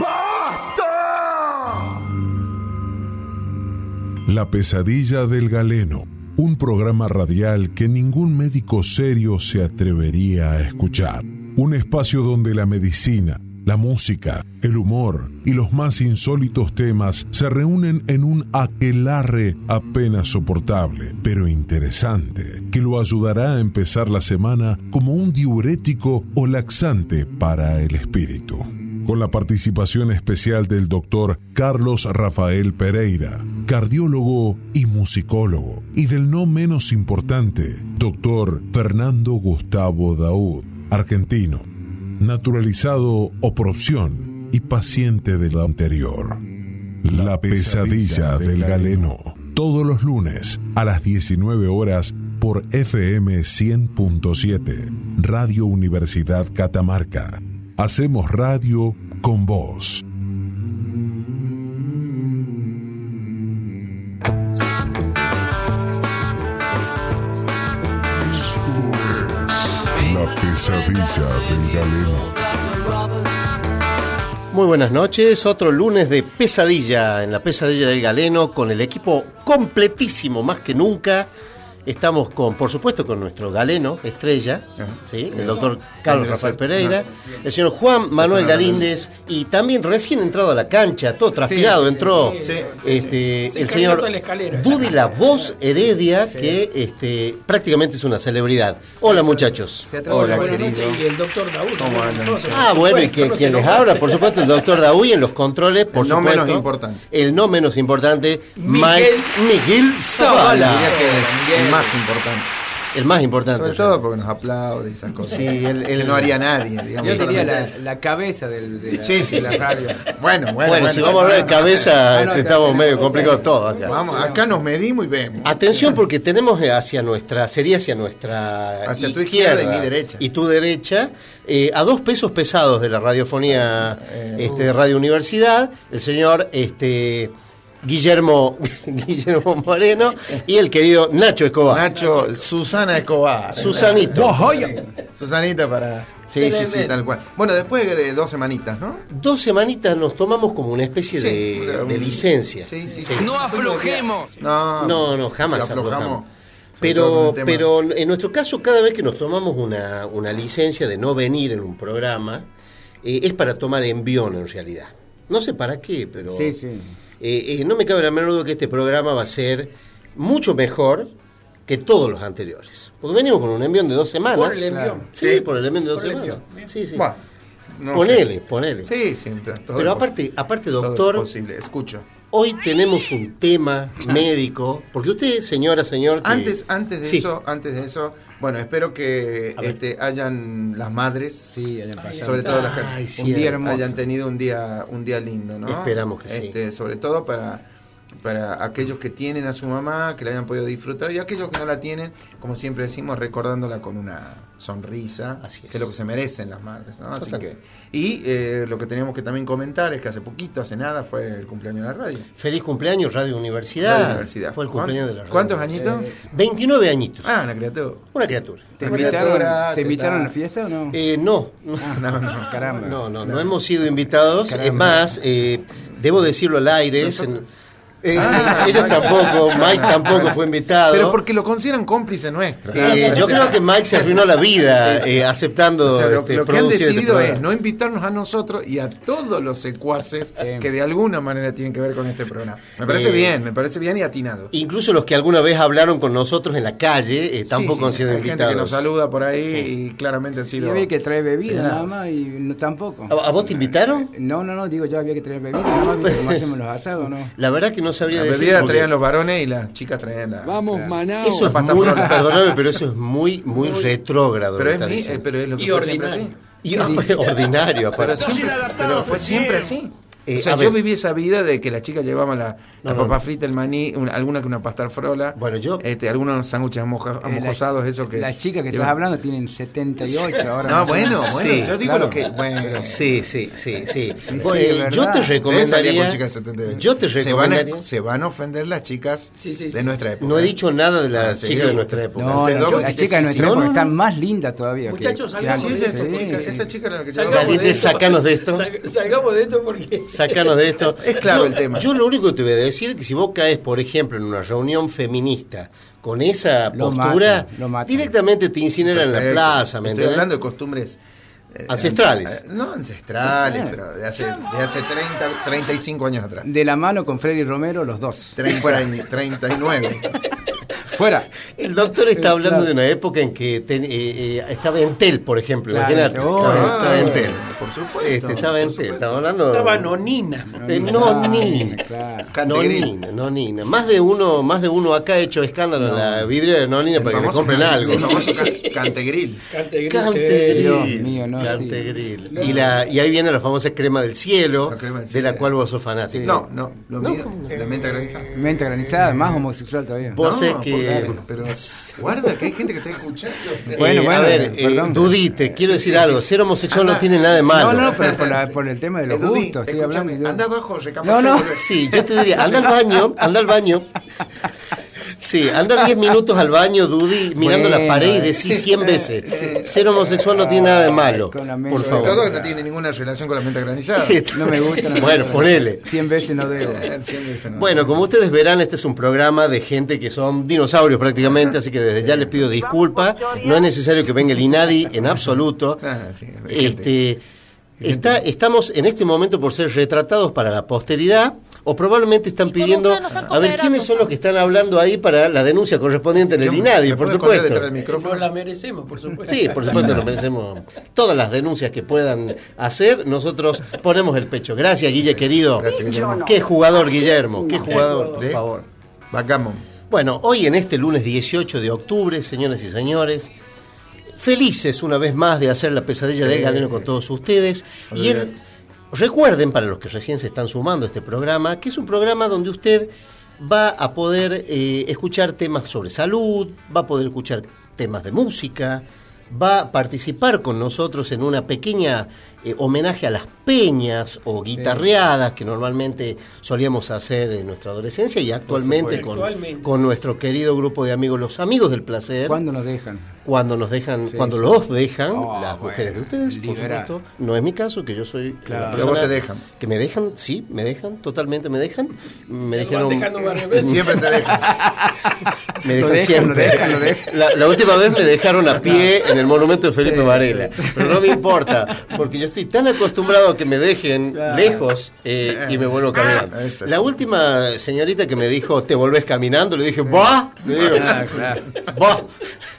¡Basta! La pesadilla del galeno, un programa radial que ningún médico serio se atrevería a escuchar. Un espacio donde la medicina, la música, el humor y los más insólitos temas se reúnen en un aquelarre apenas soportable, pero interesante, que lo ayudará a empezar la semana como un diurético o laxante para el espíritu. Con la participación especial del doctor Carlos Rafael Pereira, cardiólogo y musicólogo, y del no menos importante, doctor Fernando Gustavo Daud, argentino, naturalizado o por opción y paciente de anterior. La pesadilla del galeno, todos los lunes a las 19 horas por FM 100.7, Radio Universidad Catamarca. Hacemos radio con vos. La pesadilla del galeno. Muy buenas noches, otro lunes de pesadilla en la pesadilla del galeno con el equipo completísimo más que nunca. Estamos con, por supuesto, con nuestro galeno, estrella, ¿sí? el doctor Carlos Rafael Pereira, el señor Juan Manuel Galíndez y también recién entrado a la cancha, todo transpirado, sí, entró sí, este, Se el señor la. Dudy La Voz Heredia, que este, prácticamente es una celebridad. Hola muchachos. Se Hola, querido. y el doctor. Nosotros, Ah, bueno, y que, quien les habla, por supuesto, el doctor Daúy en los controles, por El no supuesto. menos importante. El no menos importante, Miguel Mike Miguel Zavala. Más importante. El más importante. Sobre todo porque nos aplaude y esas cosas. Sí, que no haría nadie, digamos. Yo diría la, la cabeza del, de la, Sí, sí, de la radio. Bueno, bueno, Bueno, si vamos a hablar de cabeza, Ah, no, este, estamos medio complicados todos acá. Vamos, acá nos medimos y vemos. Atención porque tenemos hacia nuestra, sería hacia nuestra Hacia tu izquierda y mi derecha. Y tu derecha, eh, a dos pesos pesados de la radiofonía Eh, este, de Radio Universidad, el señor este, Guillermo, Guillermo Moreno y el querido Nacho Escobar. Nacho, Susana Escobar. Susanito. Susanita para. Sí, sí, sí, tal cual. Bueno, después de dos semanitas, ¿no? Dos semanitas nos tomamos como una especie Sí, de, un- de licencia. Sí, sí, sí. No aflojemos. No, No, no, jamás si aflojamos. aflojamos. Pero, pero en nuestro caso, cada vez que nos tomamos una, una licencia de no venir en un programa, eh, es para tomar envión en realidad. No sé para qué, pero Sí, sí. Eh, eh, no me cabe la menor duda que este programa va a ser mucho mejor que todos los anteriores. Porque venimos con un envión de dos semanas. Por el envión. Sí, Sí. por el envión de dos Por semanas. Sí, sí. Bueno, no ponele, sé. ponele. Sí, sí, todo Pero aparte, aparte, todo es doctor, posible, escucho. Hoy tenemos un tema médico, porque usted, señora, señor, que- Antes, antes de Sí. eso, antes de eso, bueno, espero que este, hayan las madres, Sí, hayan pasado. sobre todo las que Ay, un día hayan tenido un día, un día lindo, ¿no? Esperamos que sí. Este, Sobre todo para, para aquellos que tienen a su mamá, que la hayan podido disfrutar, y aquellos que no la tienen, como siempre decimos, recordándola con una sonrisa, Así es. que es lo que se merecen las madres, ¿no? Así que, y eh, lo que teníamos que también comentar es que hace poquito, hace nada, fue el cumpleaños de la radio. Feliz cumpleaños, Radio Universidad. Radio Universidad. Fue el ¿Cuán- cumpleaños de la radio. ¿Cuántos añitos? 29 añitos. Ah, una criatura. Una criatura. ¿Te Una invitaron, criatura, ¿te se invitaron a la fiesta o no? Eh, no, no, No, no. Caramba. no, no, no hemos sido invitados. Caramba. Es más, eh, debo decirlo al aire. Nosotros- en- eh, Ah, ellos Mike. tampoco, Mike tampoco fue invitado. Pero porque lo consideran cómplice nuestro. Eh, yo creo que Mike se arruinó la vida Sí, sí. eh, aceptando O sea, lo, este, lo que han este decidido es no invitarnos a nosotros y a todos los secuaces que de alguna manera tienen que ver con este programa. Me parece Eh, bien, me parece bien y atinado. Incluso los que alguna vez hablaron con nosotros en la calle eh, tampoco Sí, sí, han sido hay invitados. gente que nos saluda por ahí y claramente han Yo sido. había que traer bebida nada más y no, tampoco. ¿A, a vos te invitaron? No, no, no, digo yo había que traer bebida nada más, ¿viste cómo hacemos los asados, ¿no? La verdad que no sabría La decir. bebida porque- traían los varones y las chicas traían la. Vamos, la- maná. Eso es pasta muy, perdóname, pero eso es muy, muy retrógrado. Pero es, mi- eh, pero es lo que Y fue siempre ordinario. así. Y, ordinario, Pero, siempre, pero fue siempre así. Eh, o sea, yo ver. viví esa vida de que las chicas llevaban la, No, la no, papa no. frita, el maní, una- alguna que una pasta frola. Bueno, yo- Este, algunos sándwiches amoja- Eh, amojosados, eso que. Las chicas que llevan- estás hablando tienen 78 ahora. No, bueno, bueno, Sí, yo digo claro. lo que. Bueno, Sí, sí, sí, sí. sí, Bueno, eh, verdad. yo te recomendaría. con chicas de 78. Yo te se van, recomendaría. a, se van a ofender las chicas Sí, sí, de sí. nuestra época. No he ¿eh? dicho nada de Ah, las sí, chicas de sí. nuestra época. No, las chicas de sí, nuestra sí. época No, no, están más lindas todavía. Muchachos, salgamos. Sí, de esa eso. chica, Sí, esa sí. chica era la que salgamos de esto porque. Sácanos de esto. Es claro Yo- el tema. Yo lo único que te voy a decir es que si vos caes, por ejemplo, en una reunión feminista con esa Lo postura, matan, lo matan. directamente te incineran en la plaza, ¿me Estoy entendés? hablando de costumbres. eh, Ancestrales. eh, no ancestrales, pero de hace, de hace 30, 35 años atrás. De la mano con Freddy Romero, los dos. 30 y 39. Fuera. El doctor está Eh, hablando claro. de una época en que ten- eh, eh, estaba Entel, por ejemplo. Claro, Imagínate. oh, estaba, ah, estaba por supuesto, Este, estaba por Entel. supuesto. Estaba hablando. Estaba nonina. de Nonina. Claro. Nonina, Nonina. Más de uno, más de uno acá ha hecho escándalo en la vidriera de Nonina El para que le compren can- algo. El famoso can- cantegril. Cantegril. Cantegril. Dios mío, no. Y, la, y ahí viene la famosa crema del cielo, La crema del de la cual vos sos fanático. No, no, lo No, mío, la menta granizada. Mente granizada, más homosexual todavía. Vos No, sé Pero, guarda que hay gente que está escuchando. o sea, Bueno, Eh, bueno, a ver, eh, perdón. Dudite, quiero decir Sí, algo. Ser homosexual no Anda. tiene nada de malo. No, no, pero por, la- por el tema de los Eh, gustos, estoy hablando. yo- Anda abajo, recapaz. No, no. Sí, yo te diría, anda al baño, anda al baño. Sí, anda 10 minutos al baño, Dudy, mirando la pared y eh. decís 100 veces. Ser homosexual no tiene nada de malo. Por mente- Sobre favor. todo que no tiene ninguna relación con la menta granizada. No me gusta. no Bueno, ponele. 100 veces no debo. Eso no. Bueno, como ustedes verán, este es un programa de gente que son dinosaurios prácticamente, así que desde ya les pido disculpas. No es necesario que venga el INADI en absoluto. Ah, sí. Este, está, estamos en este momento por ser retratados para la posteridad o probablemente están ¿Y cómo pidiendo están a ver quiénes son los que están hablando ahí para la denuncia correspondiente en el Yo- INADI, ¿me por supuesto. del micrófono? No la merecemos, por supuesto. Sí, por supuesto, nos merecemos todas las denuncias que puedan hacer. Nosotros ponemos el pecho. Gracias, Guille, querido. Gracias, Guillermo. Qué jugador, Guillermo. Qué jugador, por ¿Eh? favor. Backgammon. Bueno, hoy en este lunes 18 de octubre, señoras y señores, felices una vez más de hacer la pesadilla Sí. del galeno con todos ustedes. Y el-. Recuerden, para los que recién se están sumando a este programa, que es un programa donde usted va a poder eh, escuchar temas sobre salud, va a poder escuchar temas de música, va a participar con nosotros en una pequeña eh, homenaje a las peñas o guitarreadas que normalmente solíamos hacer en nuestra adolescencia y actualmente supuesto. con, Actualmente. con nuestro querido grupo de amigos, los amigos del placer, ¿Cuándo nos dejan? cuando nos dejan, Sí, cuando sí. los dejan, Oh, las bueno, mujeres de ustedes, por supuesto. No es mi caso, que yo soy Claro. Pero te dejan. Que me dejan, sí, me dejan, totalmente me dejan. Me veces. Siempre te dejan. me dejan dejan, siempre. lo dejan, lo dejan. La, la última vez me dejaron a pie en el monumento de Felipe Varela, pero no me importa, porque yo estoy tan acostumbrado a que me dejen Claro. lejos eh, y me vuelvo caminando. Ah, La última señorita que me dijo, ¿te volvés caminando? Le dije, ¿va? Le digo, Ah, claro. ¿va?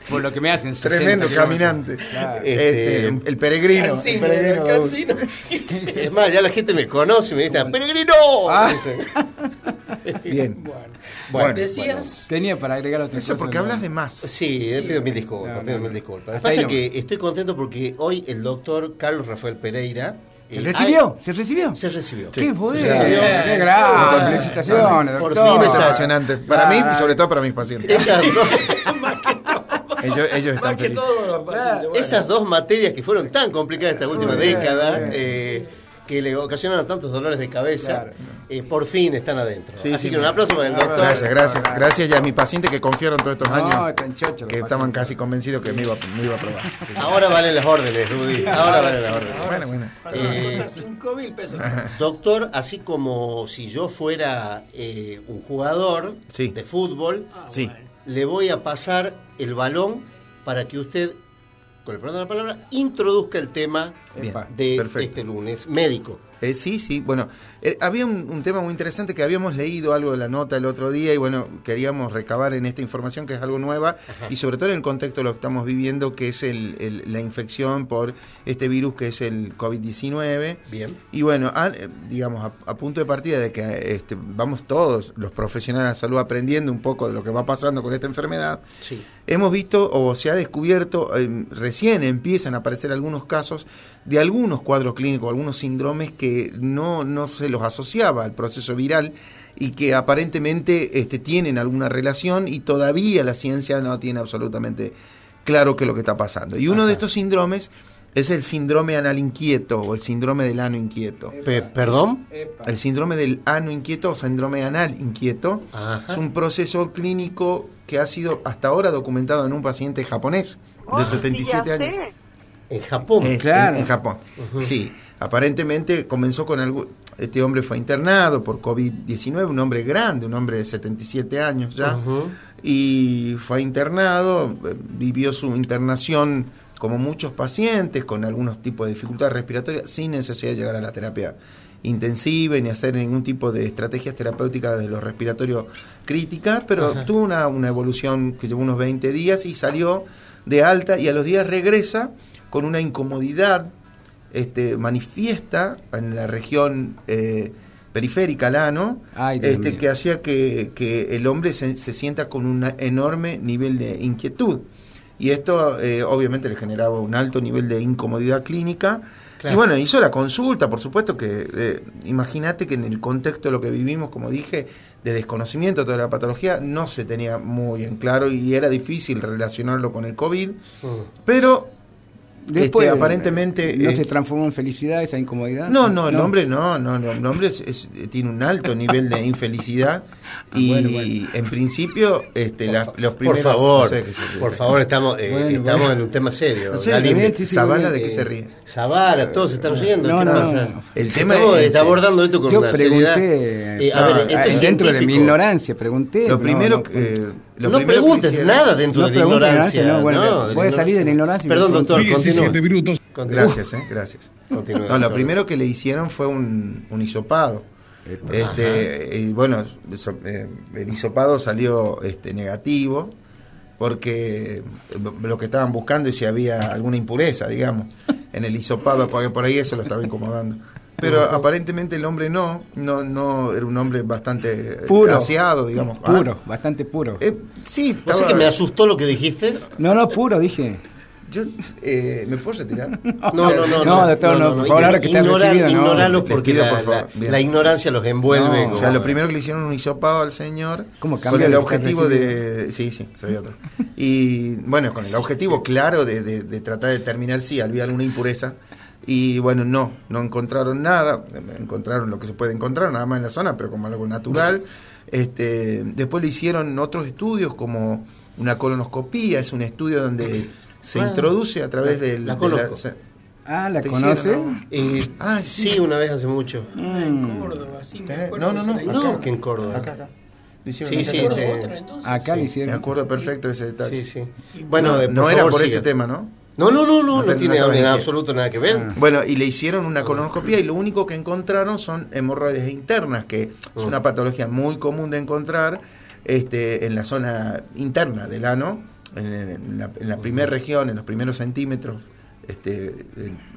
Por lo que me hacen. 60 Tremendo caminante. Claro. Este, el peregrino. el peregrino. Es más, ya la gente me conoce y me dice, ¡Peregrino! Ah. Me dicen. Bien. Bueno, Bueno, decías. Tenía para agregar otra Eso cosa, porque hablas de más. Sí, pido mil disculpas, No, pido no, mil disculpas. Lo pasa que estoy contento porque hoy el doctor Carlos Rafael Pereira... ¿Se eh, recibió? ¿Se recibió? se recibió. ¡Qué bueno! ¡Qué grande! ¡Felicitaciones, Por fin Es emocionante. Para mí y sobre todo para mis pacientes. Esas dos, Ellos, ellos están Más que felices. todo los pacientes. bueno. esas dos materias que fueron tan complicadas esta última década, sí, eh, que le ocasionaron tantos dolores de cabeza, Claro. eh, por fin están adentro. Sí, Así sí. que un aplauso para el doctor. Gracias, gracias. Gracias ya a mi paciente que confiaron todos estos No, años. están chochos los Que estaban casi convencidos que me iba, me iba a probar. Sí. Ahora valen las órdenes, Rudy. Ahora valen las órdenes. Bueno, bueno. Eh, costar 5 mil pesos. Doctor, así como si yo fuera eh, un jugador Sí. de fútbol, Sí. Le voy a pasar el balón para que usted, con el perdón de la palabra, introduzca el tema Bien. De Perfecto. este lunes, médico. Eh, sí, sí. Bueno, eh, había un, un tema muy interesante que habíamos leído algo de la nota el otro día y bueno, queríamos recabar en esta información que es algo nueva y sobre todo en el contexto de lo que estamos viviendo, que es el- el- la infección por este virus que es el COVID-19. Bien. Y bueno, a- eh, digamos, a, a punto de partida de que este, vamos todos los profesionales de la salud aprendiendo un poco de lo que va pasando con esta enfermedad, Sí. hemos visto o se ha descubierto, eh, recién empiezan a aparecer algunos casos de algunos cuadros clínicos, algunos síndromes que no, no se los asociaba al proceso viral y que aparentemente este, tienen alguna relación y todavía la ciencia no tiene absolutamente claro qué es lo que está pasando. Y uno de estos síndromes es el síndrome anal inquieto o el síndrome del ano inquieto. Pe- ¿Perdón? El síndrome del ano inquieto o síndrome anal inquieto Ajá. es un proceso clínico que ha sido hasta ahora documentado en un paciente japonés de 77 años. En Japón. Es- Claro. en, en Japón. Sí, aparentemente comenzó con algo. Este hombre fue internado por COVID-19, un hombre grande, un hombre de 77 años ya, Ujú. y fue internado, eh, vivió su internación como muchos pacientes, con algunos tipos de dificultades respiratorias, sin necesidad de llegar a la terapia intensiva ni hacer ningún tipo de estrategias terapéuticas de los respiratorios críticas, pero Ajá. tuvo una, una evolución que llevó unos 20 días y salió de alta y a los días regresa con una incomodidad este, manifiesta en la región eh, periférica, Ay, Dios este, que hacía que, que el hombre se, se sienta con un enorme nivel de inquietud. Y esto eh, obviamente le generaba un alto nivel de incomodidad clínica. Claro. Y bueno, hizo la consulta, por supuesto que eh, imagínate que en el contexto de lo que vivimos, como dije, de desconocimiento de toda la patología, no se tenía muy en claro y era difícil relacionarlo con el COVID. Mm. Pero Después, este, aparentemente... ¿No eh, se transformó en felicidad esa incomodidad? no, no, el hombre no, no, no, el hombre es- es- tiene un alto nivel de infelicidad y Bueno, bueno. en principio este, Por la- los por primeros... favor, no sé qué se ríe. por favor, estamos, eh, Bueno, estamos bueno. en un tema serio. No sé, sí, Zavala. ¿de qué se Eh, ríe? Zavala, todos se están riendo. No, ¿Qué no, pasa? no. El tema es está abordando esto con Yo una seriedad. Eh, a ah, ver, esto es dentro de mi ignorancia, pregunté. Lo primero no, que... eh, lo no preguntes hicieron- nada dentro No de la ignorancia. ignorancia, no, bueno, no, voy de la a salir de la ignorancia y Perdón, doctor, continúa. 17 minutos. Gracias, eh, gracias. Continúa, No, lo primero que le hicieron fue un, un hisopado. Este, y bueno, eh, el hisopado salió este, negativo porque lo que estaban buscando es si había alguna impureza, digamos, en el hisopado, porque por ahí eso lo estaba incomodando. Pero aparentemente el hombre no, no, no era un hombre bastante Puro. aseado, digamos. Puro, bastante puro. Ah, eh, sí, ¿Vos sabés estaba- que me asustó lo que dijiste? No, no, puro, dije. yo, eh, ¿Me puedo retirar? No, no, no. No, doctor, no, por favor, ahora que está Ignorar- recibido, no. Ignoralos porque pido, la, por favor. la- Bien. la ignorancia los envuelve. No, O sea, lo primero que le hicieron un hisopado al señor ¿Cómo con cambia el objetivo de... Sí, sí, soy otro. Y bueno, con el objetivo claro de, de- de tratar de determinar si había alguna impureza. Y bueno, no, no encontraron nada. Encontraron lo que se puede encontrar, nada más en la zona, pero como algo natural. Este, después le hicieron otros estudios como una colonoscopía, es un estudio donde se Ah, introduce a través del... la de conozco. se- Ah, ¿la ¿Te conoce? Eh, Ah, sí. sí. una vez hace mucho. Ah, en Córdoba, sí, me acuerdo no, no, que no, la acá. No, que en Córdoba. Acá, acá. Sí, sí, ¿En Córdoba te- otra? Acá le Me hicieron. acuerdo perfecto de ese detalle. Sí, sí. Bueno, de- no era por siga. ese tema, ¿no? No, no, no, no, No tiene en absoluto nada que ver. Bueno, y le hicieron una colonoscopia y lo único que encontraron son hemorroides internas, que es Mm. una patología muy común de encontrar este, en la zona interna del ano, en, la, en la primera región, en los primeros centímetros, este,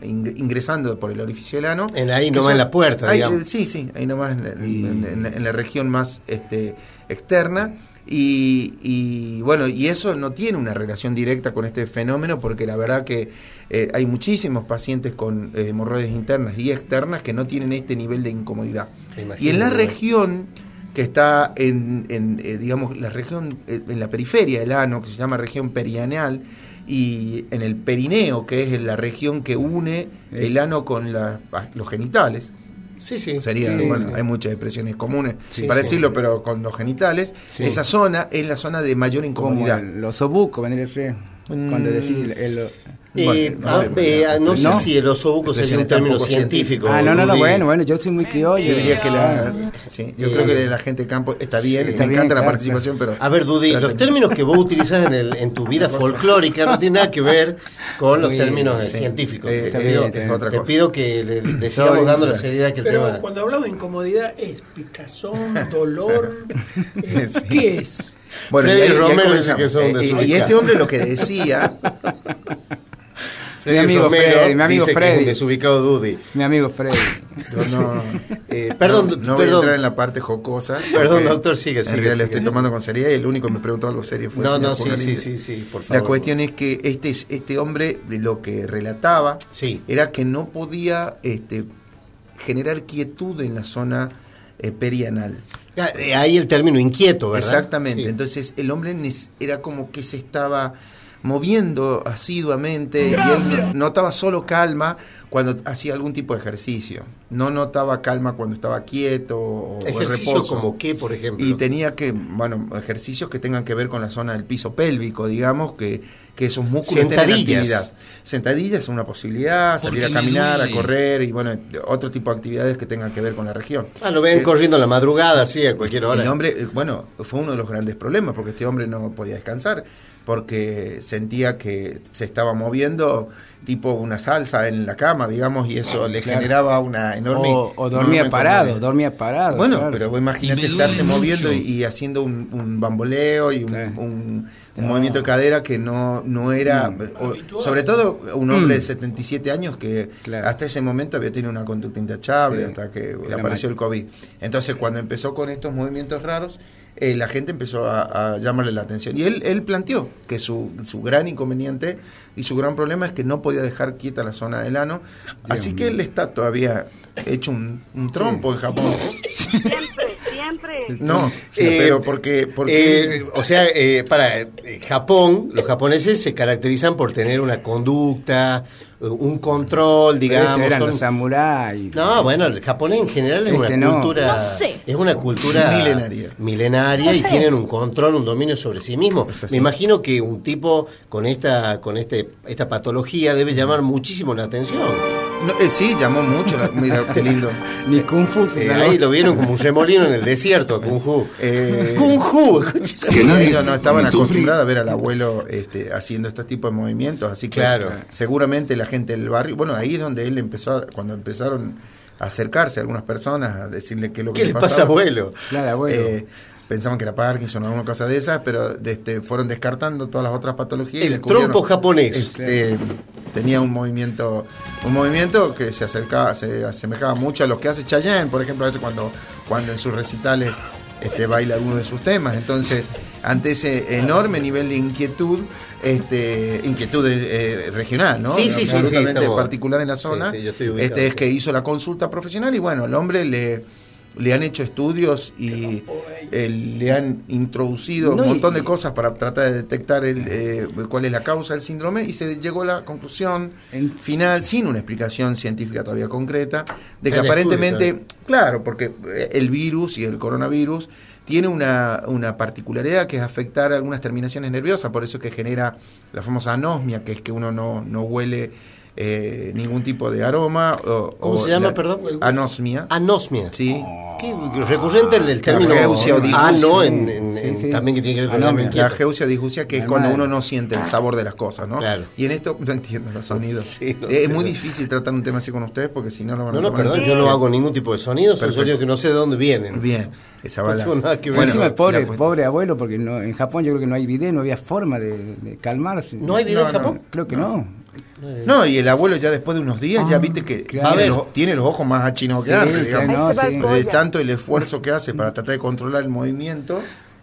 in- ingresando por el orificio del ano. En ahí nomás son- en la puerta, ahí, digamos. eh, Sí, sí, ahí nomás en, en- Y- en- en- en la región más este, externa. Y, y, bueno, y eso no tiene una relación directa con este fenómeno porque la verdad que eh, hay muchísimos pacientes con eh, hemorroides internas y externas que no tienen este nivel de incomodidad. Y en la región que está en, en, eh, digamos, la región, en la periferia del ano, que se llama región perianeal, y en el perineo, que es la región que une el ano con la- los genitales, Sí, sí. sería, Sí, bueno, sí. hay muchas expresiones comunes Sí, para sí. decirlo, pero con los genitales, Sí. esa zona es la zona de mayor Como incomodidad. el- los obucos, vendría a ser. Cuando Mm. decís el, el- Eh, Bueno, no ah, sé, no sé ¿No? si el osobuco sería un término científico. Ah, no, no, no, bueno, bueno, yo soy muy criollo. Yo diría que la, Ah, sí, yo Eh, creo que la gente de campo está bien, está me bien, encanta la claro, participación, pero A ver, Dudy, los términos que vos utilizas en, el, en tu vida folclórica no tienen nada que ver con los Muy términos bien, sí. científicos. Eh, te, pido, es otra te cosa. pido que le, le sigamos Soy- dando la seriedad que el Pero tema. cuando hablamos de incomodidad, ¿es picazón, dolor? eh, Sí. ¿Qué es? Bueno, y, ahí- y ahí que son y- este hombre lo que decía, Freddy amigo Romero Freddy, mi amigo dice que es un Freddy. desubicado Dudy. Mi amigo Freddy. Yo no, Eh, perdón, no, no voy a entrar en la parte jocosa. Perdón, doctor, sigue, En sigue, realidad le estoy tomando con seriedad y el único que me preguntó algo serio fue No, no, sí, sí, sí, sí, por favor. La cuestión es que este, este hombre de lo que relataba Sí. era que no podía este, generar quietud en la zona eh, perianal. Eh, Ahí el término inquieto, ¿verdad? Exactamente. Sí. Entonces el hombre era como que se estaba moviendo asiduamente y él no- notaba solo calma cuando hacía algún tipo de ejercicio. No notaba calma cuando estaba quieto o Ejercicio reposo. como qué, por ejemplo. Y tenía que, bueno, ejercicios que tengan que ver con la zona del piso pélvico, digamos, que, que esos músculos Sentadillas. actividad. Sentadillas es una posibilidad, salir a Porque caminar, a correr y, bueno, otro tipo de actividades que tengan que ver con la región. Ah, lo ven Eh, corriendo a la madrugada, sí, a cualquier hora. el hombre, eh, bueno, fue uno de los grandes problemas porque este hombre no podía descansar porque sentía que se estaba moviendo tipo una salsa en la cama, digamos, y eso le Claro. generaba una enorme... O, o dormía enorme parado, comodidad. dormía parado. Bueno, claro. pero imagínate estarte moviendo y, y haciendo un, un bamboleo y un, Claro. un- movimiento de cadera que no, no era, Mm. o- Habitual. sobre todo un hombre Mm. de 77 años que hasta ese momento había tenido una conducta intachable Sí. hasta que le apareció el COVID. Entonces cuando empezó con estos movimientos raros, eh, la gente empezó a, a llamarle la atención. Y él, él planteó que su, su gran inconveniente y su gran problema es que no podía dejar quieta la zona del ano. Así que él está todavía hecho un, un trompo en Japón. Siempre, siempre. No, Eh, pero porque, porque Eh, o sea, eh, para eh, Japón, los japoneses se caracterizan por tener una conducta, un control, Pero digamos. eran son- los samuráis. No, bueno, el japonés en general es Este una no. cultura, No sé. es una cultura Milenaria. milenaria No y tienen un control, un dominio sobre sí mismo. Me imagino que un tipo con esta, con este, esta patología debe llamar muchísimo la atención. No, eh, sí, llamó mucho. la- mira, qué lindo. Ni Kung Fu. se Eh, ahí lo vieron como un remolino en el desierto, Kung Fu. Eh, Kung Fu, escucha. Sí, ellos no estaban acostumbrados a ver al abuelo este, haciendo estos tipos de movimientos, así que Claro. seguramente la gente del barrio, bueno, ahí es donde él empezó, a- cuando empezaron a acercarse a algunas personas a decirle qué es lo que ¿Qué le pasa, abuelo? Claro, abuelo. Eh, pensaban que era Parkinson o alguna cosa de esas, pero este, fueron descartando todas las otras patologías. y El descubrieron- trompo japonés. Este, tenía un movimiento un movimiento que se acercaba se asemejaba mucho a los que hace Chayanne por ejemplo a veces cuando cuando en sus recitales este baila alguno de sus temas entonces ante ese enorme nivel de inquietud este inquietud eh, regional no Sí, sí, sí, absolutamente sí, estamos- particular en la zona Sí, sí, ubicado, este es sí. que hizo la consulta profesional y bueno el hombre le le han hecho estudios y eh, le han introducido No, un y- montón de cosas para tratar de detectar el, eh, cuál es la causa del síndrome y se llegó a la conclusión En- final, sin una explicación científica todavía concreta, de que aparentemente, estudio, claro, porque eh, el virus y el coronavirus tiene una, una particularidad que es afectar algunas terminaciones nerviosas, por eso es que genera la famosa anosmia, que es que uno no, no huele eh, ningún tipo de aroma. o- ¿Cómo o se llama, la- perdón? Anosmia. Anosmia. Sí. Qué recurrente el del La término geusia o ah, no, en, en- Sí, en- sí. también que tiene que ver con el Anomia. La geusia disgusia, que es cuando uno no siente el sabor de las cosas, ¿no? Claro. Y en esto no entiendo los sonidos. Sí, no es sé. muy difícil tratar un tema así con ustedes porque si no lo van a No, no, perdón, yo no hago ningún tipo de sonido, son sonidos que no sé de dónde vienen. Bien, esa No va la- tengo nada que ver. Bueno, Encima pobre, pobre abuelo, porque no, en Japón yo creo que no hay video, no había forma de, de calmarse. ¿No hay video No, en no. Japón? Creo que no. No, y el abuelo ya después de unos días ya Ah, viste que claro. tiene, los, tiene los ojos más achinados que Sí, antes, digamos. no, sí. de tanto el esfuerzo que hace para tratar de controlar el movimiento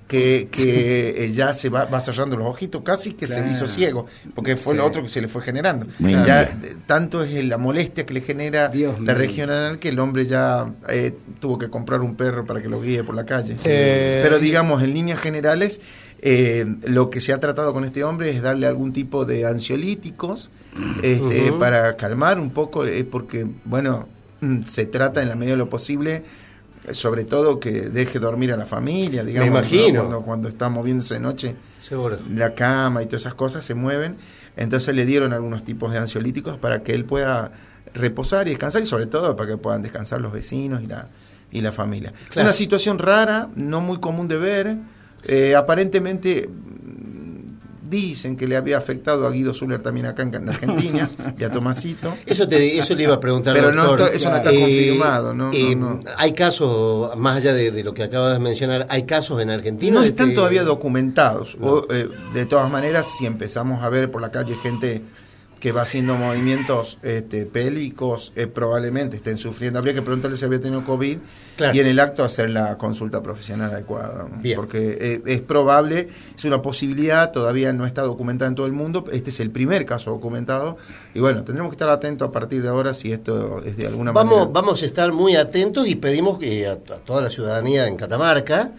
que, que ya se va, va cerrando los ojitos, casi que se Claro. hizo ciego, porque fue lo otro que se le fue generando. Ya eh, tanto es la molestia que le genera Dios la mío. regional que el hombre ya eh, tuvo que comprar un perro para que lo guíe por la calle. Eh, Pero digamos, en líneas generales, eh, lo que se ha tratado con este hombre es darle algún tipo de ansiolíticos este, para calmar un poco, eh, porque, bueno, mm, se trata en la medida de lo posible, sobre todo que deje dormir a la familia, digamos, ¿no? imagino. Cuando, cuando está moviéndose de noche Seguro. la cama y todas esas cosas se mueven. Entonces le dieron algunos tipos de ansiolíticos para que él pueda reposar y descansar y sobre todo para que puedan descansar los vecinos y la, y la familia. Claro. Una situación rara, no muy común de ver. Eh, aparentemente dicen que le había afectado a Guido Zuller también acá en, en Argentina y a Tomasito. Eso, te, eso le iba a preguntar. Pero no doctor. está- eso no está confirmado, no, eh, no, no. Hay casos, más allá de, de lo que acabas de mencionar, hay casos en Argentina. No están que- todavía documentados. O, eh, de todas maneras, si empezamos a ver por la calle gente que va haciendo movimientos este, pélicos, eh, probablemente estén sufriendo. Habría que preguntarle si había tenido COVID Claro. y en el acto hacer la consulta profesional adecuada. Porque eh, es probable, es una posibilidad, todavía no está documentada en todo el mundo. Este es el primer caso documentado. Y bueno, tendremos que estar atentos a partir de ahora si esto es de alguna Vamos, manera. vamos a estar muy atentos y pedimos que a, a toda la ciudadanía en Catamarca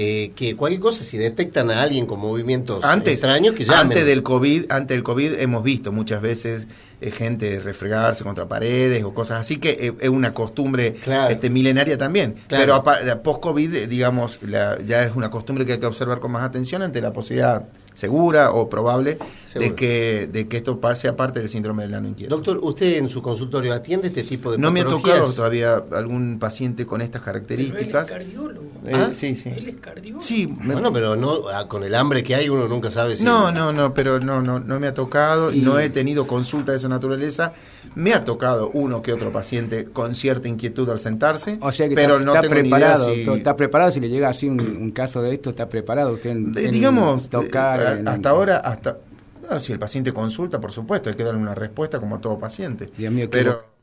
eh, que cualquier cosa, si detectan a alguien con movimientos antes, extraños, que llamen. antes del COVID, antes del COVID hemos visto muchas veces eh, gente refregarse contra paredes o cosas así que eh, es una costumbre Claro. este, milenaria también. Claro. Pero apa- post COVID, eh, digamos, la- ya es una costumbre que hay que observar con más atención ante la posibilidad segura o probable Seguro. de que de que esto pa- sea parte del síndrome del ano inquieto. Doctor, ¿usted en su consultorio atiende este tipo de no me ha tocado todavía algún paciente con estas Pero él es características. cardiólogo. Eh, ¿Ah? sí, sí. Él es cardiólogo. Sí, me- Bueno, pero no, ah, con el hambre que hay uno nunca sabe si... No, no, no, pero no, no, no me ha tocado, Y- no he tenido consulta de esa naturaleza. Me ha tocado uno que otro paciente con cierta inquietud al sentarse, O sea que pero está, no está tengo preparado, ni idea si... to- está preparado si le llega así un, un caso de esto, está preparado usted en, de- en digamos, tocar, en- hasta ahora, hasta... no, si el paciente consulta, por supuesto, hay que darle una respuesta como a todo paciente. Dios mío, qué pero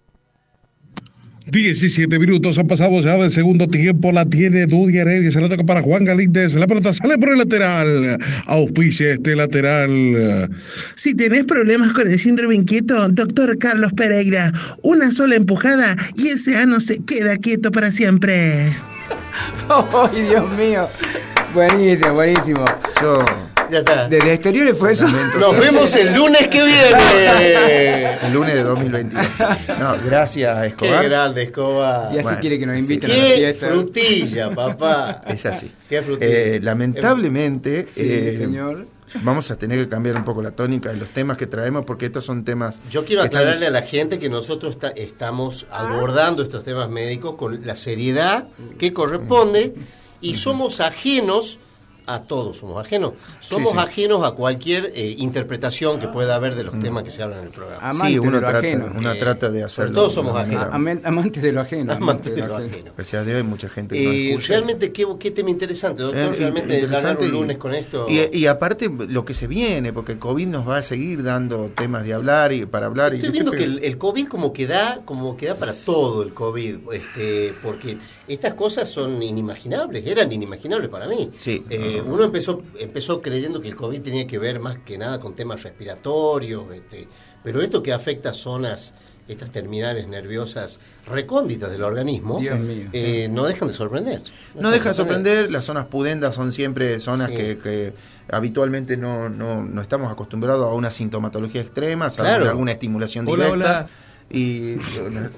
17 minutos han pasado ya del segundo tiempo. La tiene Dudy Heredia. Se la toca para Juan Galíndez. La pelota sale por el lateral. Auspicia este lateral. Si tenés problemas con el síndrome inquieto, doctor Carlos Pereira, una sola empujada y ese ano se queda quieto para siempre. ¡Ay, Dios mío! Buenísimo, buenísimo. yo... Ya está. ¿Desde exteriores fue eso? Nos vemos el lunes que viene. El lunes de 2022. No, gracias, Qué Escobar. grande, Escobar. Y así Bueno, quiere que nos sí. inviten a la Qué fiesta. frutilla, papá. Es así. Qué frutilla. Eh, lamentablemente, Sí, eh, señor. vamos a tener que cambiar un poco la tónica de los temas que traemos porque estos son temas. Yo quiero aclararle a la gente que nosotros ta- estamos abordando estos temas médicos con la seriedad que corresponde y somos ajenos a todos, somos ajenos. Somos sí. ajenos a cualquier eh, interpretación que pueda haber de los temas que se hablan en el programa. Amante Sí, uno de lo trata, ajeno. uno Eh, trata de pero hacerlo. todos de somos ajenos. Amantes de lo ajeno. Amante amantes de lo ajeno. A Dios hay mucha gente que Eh, escucha. realmente, ¿qué, qué tema interesante, doctor. Eh, realmente, interesante un y- lunes con esto. Y, y aparte lo que se viene, porque el COVID nos va a seguir dando temas de hablar y para hablar. y Estoy viendo que el, el COVID como que da, como que da para todo el COVID, este, porque estas cosas son inimaginables, eran inimaginables para mí. Sí. Eh, uno empezó, empezó creyendo que el COVID tenía que ver más que nada con temas respiratorios, este, pero esto que afecta zonas, estas terminales nerviosas recónditas del organismo, Dios mío, eh, no dejan de sorprender. No deja de sorprender, las zonas pudendas son siempre zonas Sí. que, que habitualmente no, no, no estamos acostumbrados a una sintomatología extrema, Claro. en alguna estimulación Hola, directa. hola. Y no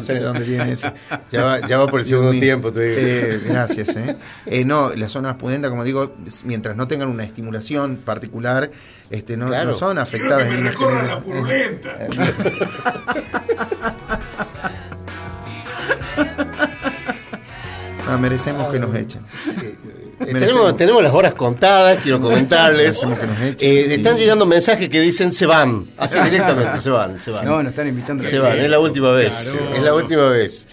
sé de dónde viene eso. Ya va, ya va por el segundo tiempo, te digo. Eh, gracias. ¿eh? Eh, no, las zonas pudendas, como digo, mientras no tengan una estimulación particular, este, no, Claro. no son afectadas en líneas generales. Ah, merecemos que nos echen. Eh, Merecemos. Tenemos, tenemos las horas contadas, quiero comentarles. Eh, están llegando mensajes que dicen se van. Así directamente, se van, se van. No, nos están invitando. a se van, es la última vez. Claro. Es la última vez.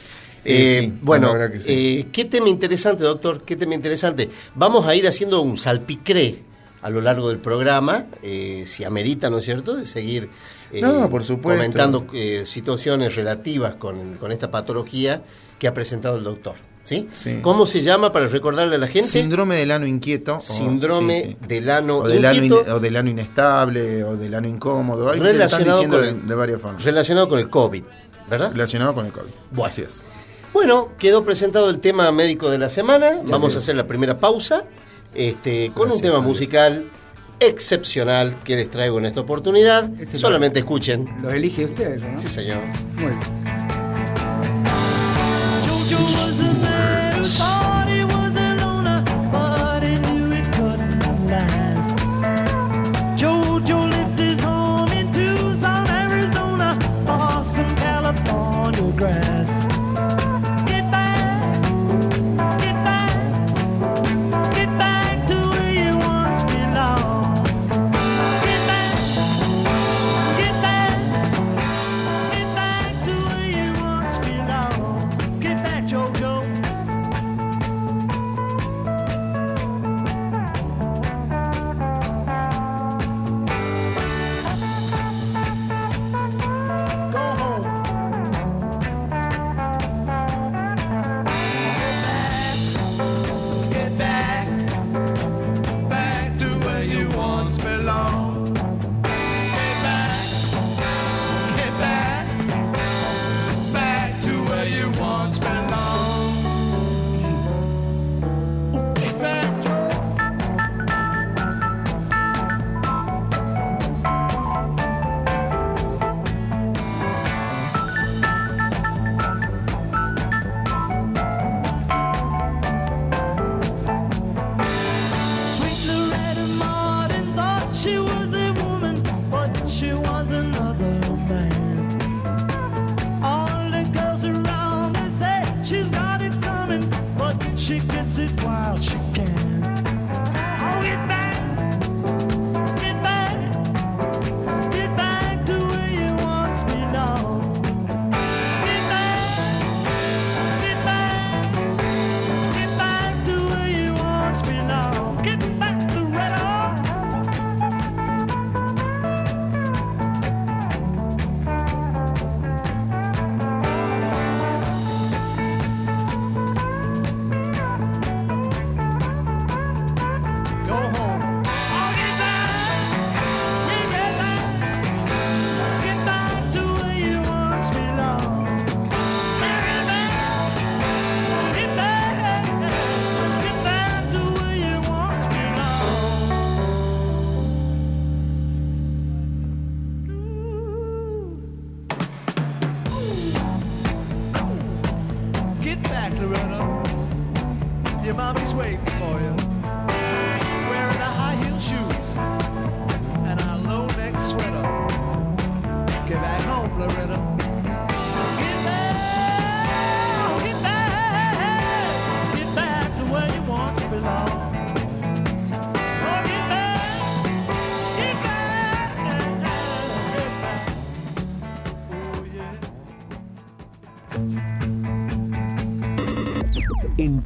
Eh, sí, bueno, sí. eh, qué tema interesante, doctor, qué tema interesante. Vamos a ir haciendo un salpicré a lo largo del programa, eh, si amerita, ¿no es cierto?, de seguir eh, No, por supuesto. comentando eh, situaciones relativas con, con esta patología que ha presentado el doctor. ¿Sí? Sí. ¿Cómo se llama para recordarle a la gente? Síndrome del ano inquieto. o- Síndrome sí, sí. del ano o del, ano in- inquieto o del ano inestable, o del ano incómodo. Relacionado diciendo con, de, el, de varias formas. relacionado con el COVID, ¿verdad? Relacionado con el COVID. Bueno. Así es. Bueno, quedó presentado el tema médico de la semana. Vamos a hacer la primera pausa este, con un tema musical excepcional que les traigo en esta oportunidad. Solamente escuchen. Los elige usted, eso, ¿no? Sí, señor. Muy bien. Lost man.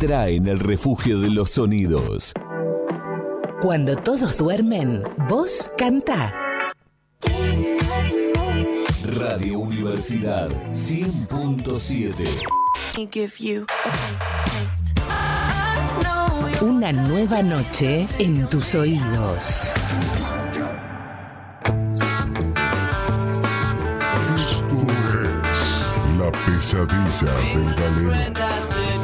En el refugio de los sonidos. Cuando todos duermen, vos canta. Radio Universidad 100.7. Una nueva noche en tus oídos. Esto es La pesadilla del galeno.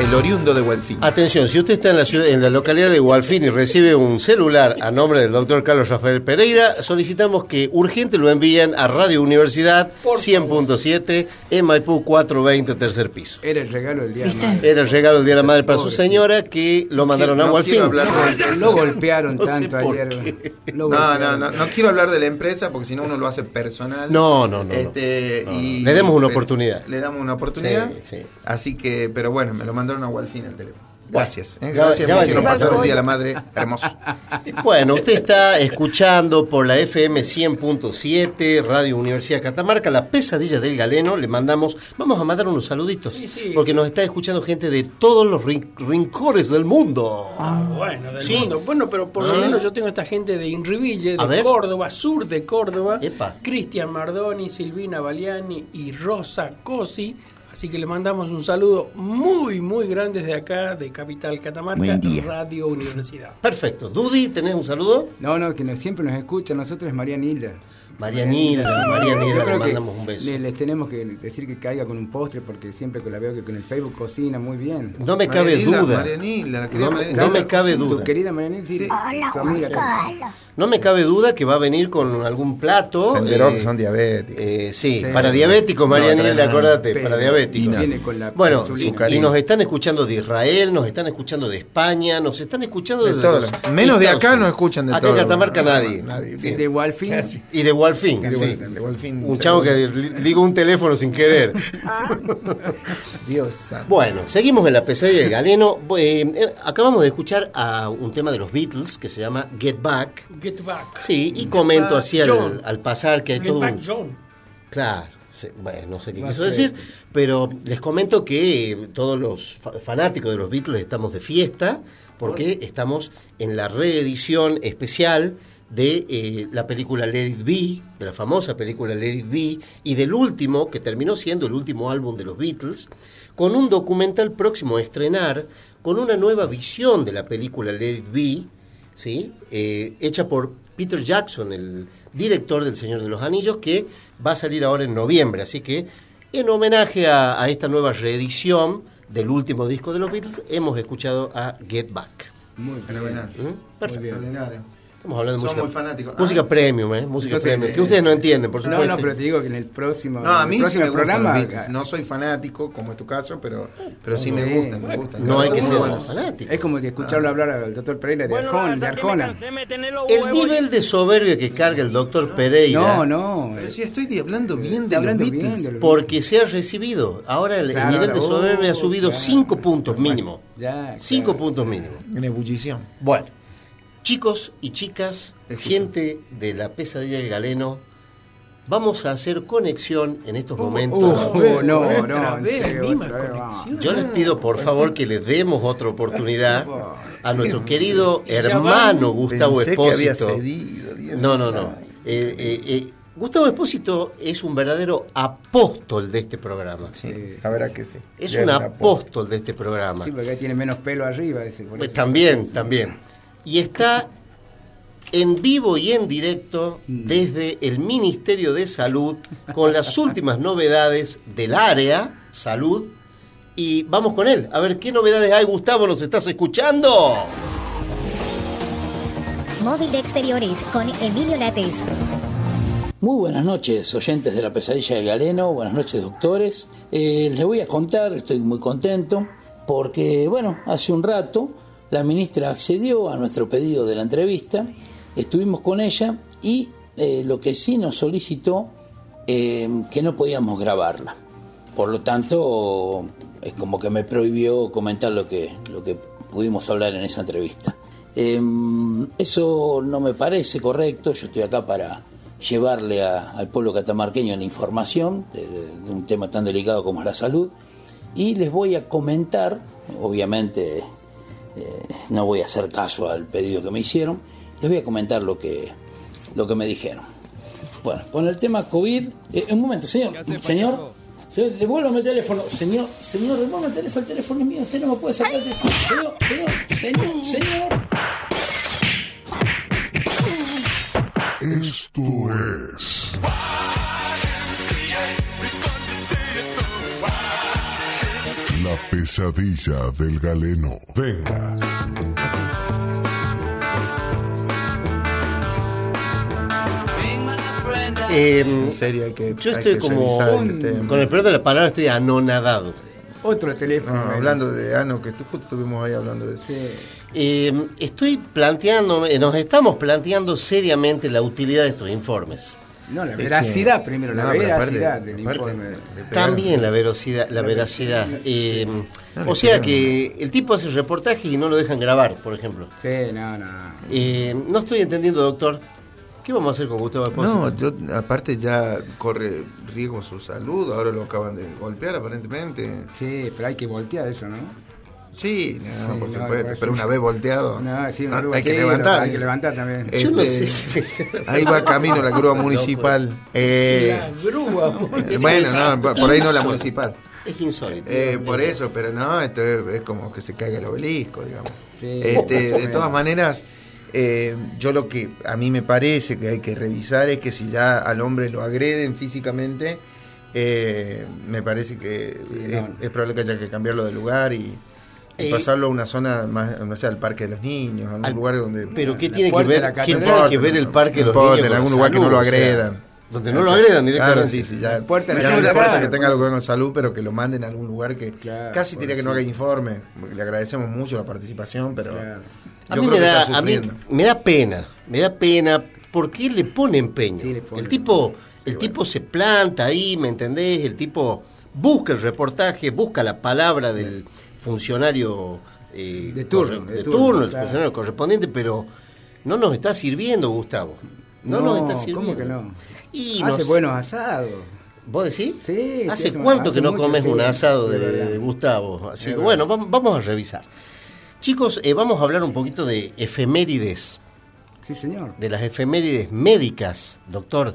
El oriundo de Gualfín. Atención, si usted está en la ciudad, en la localidad de Gualfín y recibe un celular a nombre del doctor Carlos Rafael Pereira, solicitamos que urgente lo envíen a Radio Universidad 100.7 en Maipú 420, tercer piso. Era el regalo del día de la madre. Era el regalo del Día de la Madre para su señora que lo mandaron a no hablar de- Lo golpearon No tanto por ayer. Lo No, no, no, no quiero hablar de la empresa porque si no uno lo hace personal. No, no, no, no. Este, No, no. y- Le demos una oportunidad. Le damos una oportunidad. Sí, sí. Así que, pero bueno, me lo mandaron a Walfin el teléfono. Gracias. ¿eh? ya- Gracias ya por va si a nos llegar. pasaron el día de la madre. Hermoso. Bueno, usted está escuchando por la FM 100.7, Radio Universidad Catamarca, La Pesadilla del Galeno. Le mandamos, vamos a mandar unos saluditos, Sí, sí. porque nos está escuchando gente de todos los rin- rincones del mundo. Ah, bueno, del Sí. mundo. Bueno, pero por lo Sí. menos yo tengo esta gente de Inriville, de. Córdoba, sur de Córdoba. Epa. Cristian Mardoni, Silvina Baliani y Rosa Cosi. Así que le mandamos un saludo muy, muy grande desde acá, de Capital Catamarca, Buen día. Radio Universidad. Perfecto. Dudy, ¿tenés un saludo? No, no, que nos- siempre nos escucha. Nosotros es María Nilda. María Nilda, María Yo Nilda, le mandamos un beso. le- les tenemos que decir que caiga con un postre porque siempre que la veo que con el Facebook cocina muy bien. No me cabe duda. Marianila, la querida No no me cabe Tu duda. querida María Nilda, sí, tu amiga. No me cabe duda que va a venir con algún plato. Senderón, eh, que son diabéticos. eh, sí, Sí. para diabéticos, María No, acordate, para diabéticos. con la bueno, y nos están escuchando de Israel, nos están escuchando de España, nos están escuchando De de, todo. los Menos de acá Unidos. no escuchan de acá todo. en Catamarca No, nadie. nadie. Sí. De Walfin. Y de Walfin. Sí. Un chavo que ligó un teléfono sin querer. Dios santo. Bueno, seguimos en la pesadilla del galeno. Eh, eh, acabamos de escuchar a un tema de los Beatles que se llama Get Back. Get back. Sí, y comento así al, pasar que hay Get todo back, un- John. Claro, bueno, no sé qué quiso decir, pero les comento que todos los fa- fanáticos de los Beatles estamos de fiesta porque estamos en la reedición especial de eh, la película Let It Be, de la famosa película Let It Be, y del último, que terminó siendo el último álbum de los Beatles, con un documental próximo a estrenar, con una nueva visión de la película Let It Be, ¿sí? Eh, hecha por Peter Jackson, el director del Señor de los Anillos, que va a salir ahora en noviembre. Así que, en homenaje a, a esta nueva reedición del último disco de los Beatles, hemos escuchado a Get Back. Muy bien. Fenomenal. ¿Mm? Perfecto. Extraordinario. Estamos hablando de Son música. muy fanáticos. Música Ah. premium, ¿eh? Música Entonces, premium. eh, Que ustedes no entienden, por No, supuesto. no, pero te digo que en el próximo, No, a mí sí me programa. los. No soy fanático, como es tu caso, pero, pero sí me gustan, me gustan. No hay que ser muy buenos. fanático. Es como que escucharlo hablar al doctor Pereira de, Arjona, de Arjona. El nivel de soberbia que carga el doctor Pereira. No, no. Pero si estoy hablando bien de los hablando Beatles. bien de los Porque se ha recibido. Ahora el, Claro, nivel de ahora, soberbia ha oh, subido claro. 5 puntos mínimo. Ya, 5 claro. puntos mínimo. En ebullición. Bueno, chicos y chicas, Escucho. gente de la pesadilla del galeno, vamos a hacer conexión en estos momentos. Uh, no, no, vez, otra vez, conexión. Yo les pido por favor que le demos otra oportunidad a nuestro querido hermano. Gustavo Pensé que había Espósito. cedido, Dios No, no, no. Eh, eh, eh, Gustavo Espósito es un verdadero apóstol de este programa. Sí, la verdad que sí. Es un apóstol de este programa. Sí, porque ahí tiene menos pelo arriba. Ese, por Pues también, también. Y está en vivo y en directo desde el Ministerio de Salud con las últimas novedades del área salud. Y vamos con él, a ver qué novedades hay. Gustavo, ¿nos estás escuchando? Móvil de exteriores con Emilio Lates. Muy buenas noches, oyentes de la pesadilla de Galeno, buenas noches, doctores. Eh, les voy a contar, estoy muy contento, porque, bueno, hace un rato la ministra accedió a nuestro pedido de la entrevista, estuvimos con ella y eh, lo que sí nos solicitó eh, que no podíamos grabarla. Por lo tanto, es como que me prohibió comentar lo que, lo que pudimos hablar en esa entrevista. Eh, eso no me parece correcto, yo estoy acá para llevarle a- al pueblo catamarqueño la información de- de un tema tan delicado como es la salud y les voy a comentar, obviamente eh, no voy a hacer caso al pedido que me hicieron, les voy a comentar lo que, lo que me dijeron. Bueno, con el tema COVID, eh, un momento, señor, señor, señor, devuélvame el teléfono, señor, señor, devuélvame el teléfono, el teléfono es mío, usted no me puede sacar el teléfono, señor, señor, señor, señor. Esto es. Pesadilla del galeno. Venga. Eh, En serio, hay que. yo hay estoy que como, este tema. con el perdón de la palabra, estoy anonadado. Otro teléfono. No, menos. hablando de Ano, que tú- justo estuvimos ahí hablando de eso. Sí. Eh, estoy planteando, nos estamos planteando seriamente la utilidad de estos informes. No, la Es veracidad que- primero, la No, pero aparte- veracidad del aparte informe. También la veracidad, la veracidad. Eh, No, o sea que el tipo hace reportajes y no lo dejan grabar, por ejemplo. Sí, no, no. Eh, no estoy entendiendo, doctor. ¿Qué vamos a hacer con Gustavo Espósito? No, yo, aparte ya corre riesgo su salud, ahora lo acaban de golpear aparentemente. Sí, pero hay que voltear eso, ¿no? Sí, no, Sí, por no, supuesto, pero una vez volteado, No, sí, una ah, hay que levantar. Hay que levantar también. Este, Yo no sé si- Ahí va camino la grúa municipal. Eh, La grúa. eh, bueno, no, por ahí no la municipal. Es insólito. Eh, por eso, pero no, esto es, es como que se caiga el obelisco, digamos. Sí. Este, de todas maneras, eh, yo lo que a mí me parece que hay que revisar es que si ya al hombre lo agreden físicamente, eh, me parece que Sí, es, no. es probable que haya que cambiarlo de lugar y, y Eh, pasarlo a una zona más, no sé, al parque de los niños, a algún Al- lugar donde... Pero ¿qué tiene que ver, ¿qué tiene que ver el parque de los niños en algún lugar que no lo O sea, agredan. donde no O lo sea, agredan directamente. Claro, sí, sí, ya. Puerta ya no le importa que tenga algo que ver con salud, pero que lo manden a algún lugar que Claro, casi diría que no haga informes. Le agradecemos mucho la participación, pero Claro. A yo mí, creo me que da, está a mí sufriendo. me da pena, me da pena porque le pone empeño. Sí, le pone. el tipo, el bueno. tipo se planta ahí, ¿me entendés? El tipo busca el reportaje, busca la palabra del funcionario eh, De turno, corre- de de turno, turno, el claro. funcionario correspondiente, pero no nos está sirviendo, Gustavo. No, nos está sirviendo. ¿Cómo que no? Y Hace nos- buenos asados. ¿Vos decís? Sí, sí, ¿Hace cuánto hace que no mucho, comes sí, un asado de de, verdad. de Gustavo? Así que bueno, vam- vamos a revisar. Chicos, eh, vamos a hablar un poquito de efemérides, Sí, señor. de las efemérides médicas, doctor,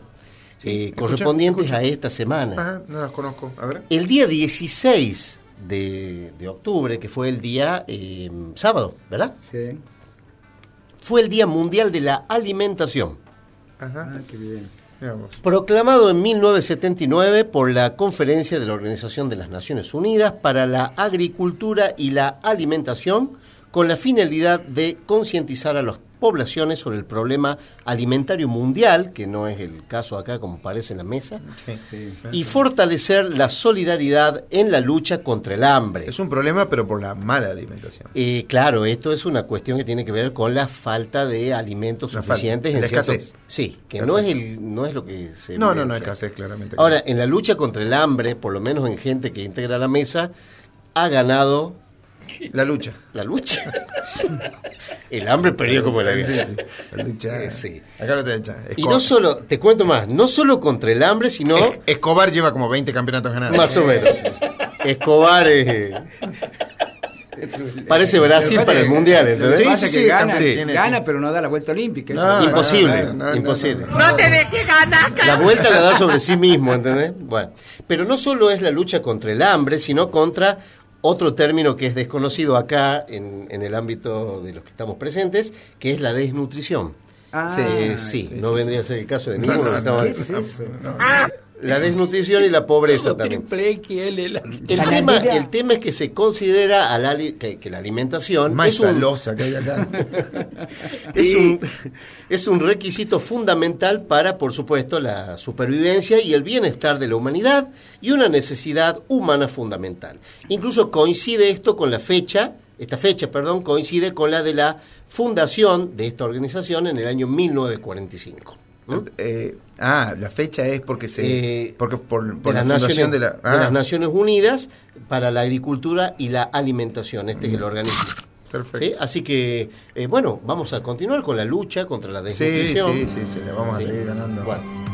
eh, escucha, correspondientes escucha. a esta semana. Ajá, no las conozco. A ver. El día 16 de, de octubre, que fue el día eh, sábado, ¿verdad? Sí. Fue el Día Mundial de la Alimentación. Ajá. Ah, qué bien. Vos. Proclamado en 1979 por la Conferencia de la Organización de las Naciones Unidas para la Agricultura y la Alimentación, con la finalidad de concientizar a los poblaciones sobre el problema alimentario mundial, que no es el caso acá como parece en la mesa, y fortalecer la solidaridad en la lucha contra el hambre. Es un problema, pero por la mala alimentación. Eh, claro, esto es una cuestión que tiene que ver con la falta de alimentos La falta, suficientes. la en cierto- escasez. Sí, que no es, el, no es lo que se No, no, no, escasez, claramente. Ahora, en la lucha contra el hambre, por lo menos en gente que integra la mesa, ha ganado... La lucha. La lucha. el hambre perdió como la Sí, guerra. sí. La lucha. Eh, sí. Acá no te. Y no solo, te cuento más, no solo contra el hambre, sino... Escobar lleva como 20 campeonatos ganados. Más o menos. Escobar eh, parece Brasil para el Mundial, ¿entendés? Pasa es que gana, Sí. gana, pero no da la vuelta olímpica. No, Eso- imposible, no, no, no, imposible. no. te dejes ganar, La vuelta la da sobre sí mismo, ¿entendés? Bueno, pero no solo es la lucha contra el hambre, sino contra otro término que es desconocido acá en, en el ámbito de los que estamos presentes, que es la desnutrición. Ah, Eh, sí, no vendría a ser el caso de No, ninguno. no, estamos- ¿Qué es eso? La desnutrición y la pobreza también. Triple XL. la- El tema, el tema es que se considera a la ali- que, que la alimentación Más es un, salosa que hay acá. es, un, es un requisito fundamental para, por supuesto, la supervivencia y el bienestar de la humanidad y una necesidad humana fundamental. Incluso coincide esto con la fecha, esta fecha, perdón, coincide con la de la fundación de esta organización en el año 1945. ¿Mm? Eh, ah, la fecha es porque se. Eh, porque por, la las, Naciones, de la. de ah, las Naciones Unidas para la Agricultura y la Alimentación. Este es el organismo. Perfecto. ¿Sí? Así que, eh, bueno, vamos a continuar con la lucha contra la Sí, desnutrición. sí, sí, sí, la vamos Sí. a seguir ganando. Bueno.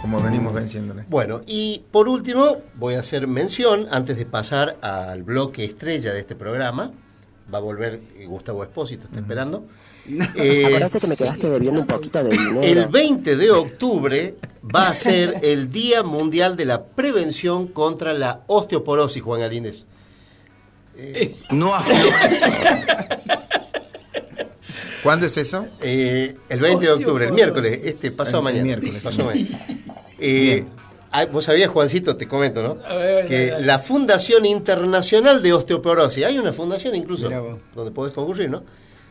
Como venimos venciéndole. Bueno, y por último, voy a hacer mención, antes de pasar al bloque estrella de este programa, va a volver Gustavo Espósito, está esperando. Eh, Acordate que me quedaste debiendo un poquito de dinero. el 20 de octubre va a ser el Día Mundial de la Prevención contra la Osteoporosis, Juan Galíndez. No ¿Cuándo es eso? Eh, el 20 de octubre, el miércoles, este pasado el mañana. miércoles, pasado sí. mañana. Eh, Vos sabías, Juancito, te comento, ¿no? A ver, que dale. la Fundación Internacional de Osteoporosis, hay una fundación incluso donde podés concurrir, ¿no?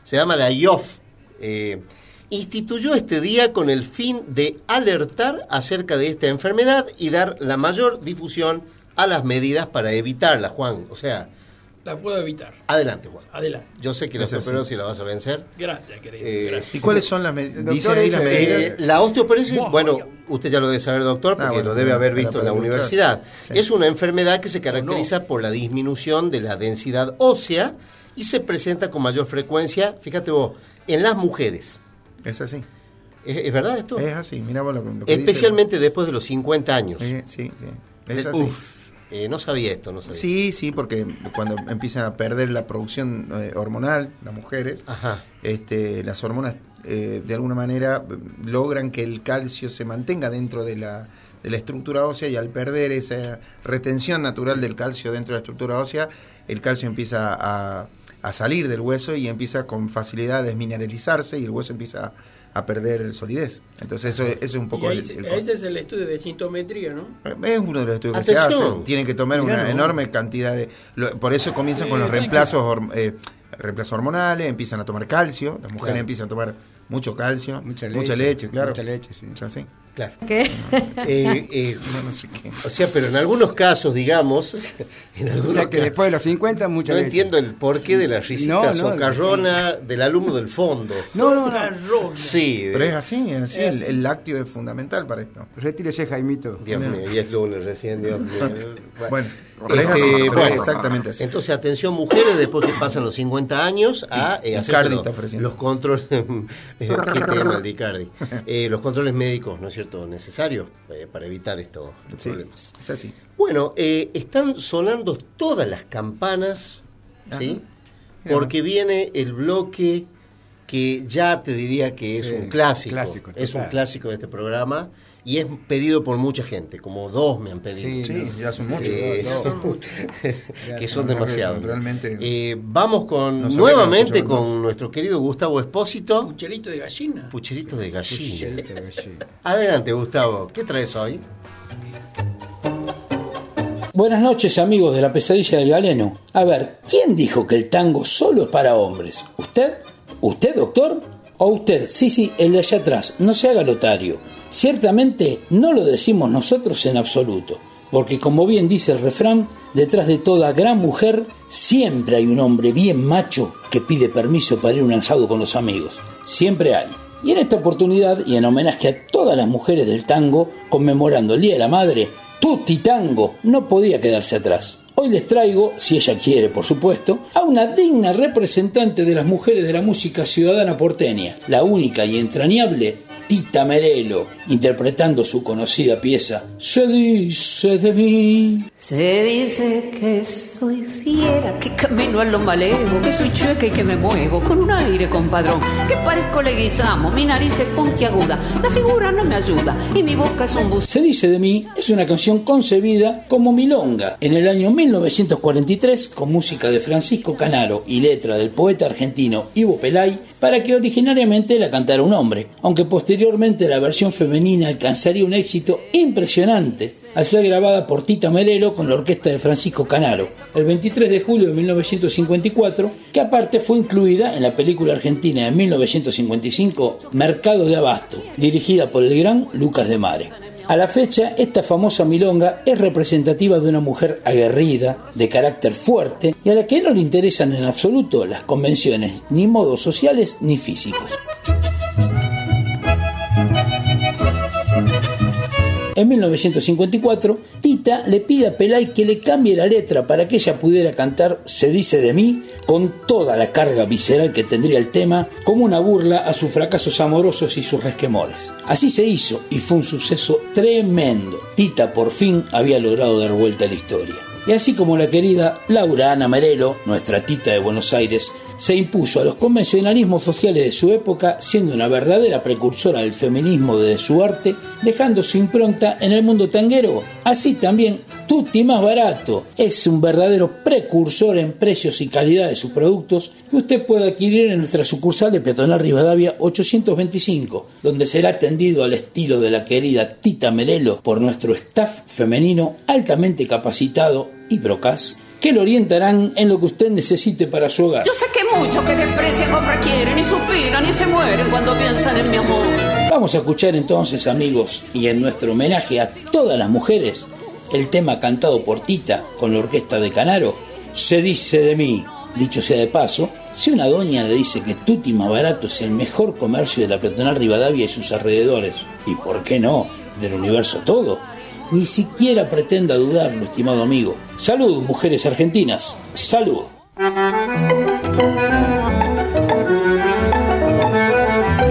Se llama la IOF. eh, instituyó este día con el fin de alertar acerca de esta enfermedad y dar la mayor difusión a las medidas para evitarla, Juan. O sea, La puedo evitar. adelante, Juan. Adelante. Yo sé que la osteoporosis la vas a vencer. Gracias, querido. Eh, gracias. ¿Y cuáles son las medidas? Dice Doctor, ahí las medidas. Eh, la osteoporosis, bueno, usted ya lo debe saber, doctor, porque Ah, bueno, lo debe haber visto en la universidad. Sí. Es una enfermedad que se caracteriza por la disminución de la densidad ósea y se presenta con mayor frecuencia, fíjate vos, en las mujeres. Es así. ¿Es, es verdad esto? Es así. Mira lo, lo que Especialmente después de los 50 años. Eh, sí, sí. Es De- así. uf, eh, no sabía esto, no sabía. Sí, sí, porque cuando empiezan a perder la producción eh, hormonal, las mujeres, Ajá. este, las hormonas eh, de alguna manera eh, logran que el calcio se mantenga dentro de la, de la estructura ósea y al perder esa retención natural del calcio dentro de la estructura ósea, el calcio empieza a, a salir del hueso y empieza con facilidad a desmineralizarse y el hueso empieza a, a perder solidez. Entonces eso, eso es un Y poco ahí el, el- ese es el estudio de sintometría, ¿no? es uno de los estudios que se hacen. Tienen que tomar Mirá, una no. enorme cantidad de. lo- por eso comienzan con los reemplazos, eh, reemplazos hormonales, empiezan a tomar calcio. Las mujeres Claro. empiezan a tomar mucho calcio. Mucha Mucha leche, leche, claro. mucha leche, sí. Es así. Claro. ¿Qué? Eh, eh, No, no sé qué. o sea, pero en algunos casos, digamos, en O algunos sea que ca- después de los 50, mucha no leche. entiendo el porqué de la risita No, no, socarrona del alumno del fondo. No, no, no. Sí, Pero es así, es así. Es El, así. el lácteo es fundamental para esto. Retírese, Jaimito. Dios No. mío, y es lunes recién, Dios mío. Bueno, Este, bueno, exactamente así. Entonces, atención mujeres, después que pasan los 50 años, a eh, Icardi los, controles, eh, qué tema el de Icardi, Eh, los controles médicos, ¿no es cierto?, necesarios eh, para evitar estos, Sí, problemas. es así. Bueno, eh, están sonando todas las campanas, ¿sí? Mira. Porque viene el bloque que ya te diría que es Sí, un clásico, clásico, es un clásico de este programa y es pedido por mucha gente, como dos me han pedido. Sí, Sí, ya son muchos. Eh, Ya son muchos. que son demasiados. realmente- Eh, vamos con No nuevamente con nuestro querido Gustavo Espósito, Pucherito de gallina. pucherito de gallina. Pucherito de gallina. Adelante, Gustavo, ¿qué traes hoy? Buenas noches amigos de la pesadilla del galeno. A ver, ¿quién dijo que el tango solo es para hombres? ¿Usted? ¿Usted, doctor? O usted, sí, sí, el de allá atrás, no se haga lotario. Ciertamente no lo decimos nosotros en absoluto, porque como bien dice el refrán, detrás de toda gran mujer siempre hay un hombre bien macho que pide permiso para ir un asado con los amigos. Siempre hay. Y en esta oportunidad, y en homenaje a todas las mujeres del tango, conmemorando el Día de la Madre, Tutti Tango no podía quedarse atrás. Hoy les traigo, si ella quiere por supuesto, a una digna representante de las mujeres de la música ciudadana porteña, la única y entrañable Tita Merelo, interpretando su conocida pieza Se dice de mí. Se dice que soy fiera, que camino a lo malevo, que soy chueca y que me muevo con un aire compadrón, que parezco leguizamo, mi nariz es puntiaguda, la figura no me ayuda y mi boca es un bus. Se dice de mí es una canción concebida como milonga en el año 1943 con música de Francisco Canaro y letra del poeta argentino Ivo Pelay para que originariamente la cantara un hombre, aunque posteriormente la versión femenina alcanzaría un éxito impresionante al ser grabada por Tita Merelo con la orquesta de Francisco Canaro, el 23 de julio de 1954, que aparte fue incluida en la película argentina de 1955 Mercado de Abasto, dirigida por el gran Lucas de Mare. A la fecha, esta famosa milonga es representativa de una mujer aguerrida, de carácter fuerte y a la que no le interesan en absoluto las convenciones, ni modos sociales ni físicos. En 1954, Tita le pide a Pelay que le cambie la letra para que ella pudiera cantar Se dice de mí con toda la carga visceral que tendría el tema, como una burla a sus fracasos amorosos y sus resquemores. Así se hizo y fue un suceso tremendo. Tita por fin había logrado dar vuelta a la historia. Y así como la querida Laura Ana Merelo, nuestra tita de Buenos Aires, se impuso a los convencionalismos sociales de su época, siendo una verdadera precursora del feminismo desde su arte, dejando su impronta en el mundo tanguero. Así también, Tutti Más Barato es un verdadero precursor en precios y calidad de sus productos que usted puede adquirir en nuestra sucursal de Peatonal Rivadavia 825, donde será atendido al estilo de la querida Tita Merelo por nuestro staff femenino altamente capacitado y procas que lo orientarán en lo que usted necesite para su hogar. Yo sé que muchos que desprecian compra quieren y suspiran y se mueren cuando piensan en mi amor. Vamos a escuchar entonces, amigos, y en nuestro homenaje a todas las mujeres, el tema cantado por Tita con la orquesta de Canaro, Se dice de mí. Dicho sea de paso, si una doña le dice que Tutti barato es el mejor comercio de la peatonal Rivadavia y sus alrededores, y por qué no, del universo todo, ni siquiera pretenda dudarlo, estimado amigo. Salud, mujeres argentinas. Salud.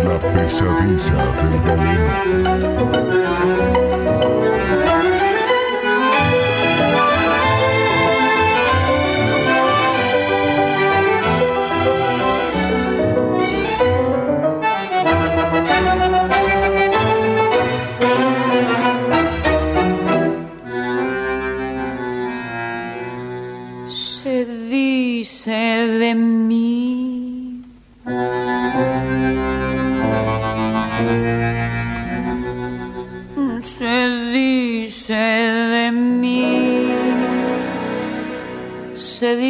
La pesadilla del.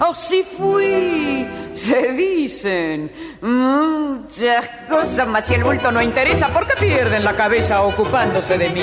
O si fui, se dicen muchas cosas, mas si el bulto no interesa, ¿por qué pierden la cabeza ocupándose de mí?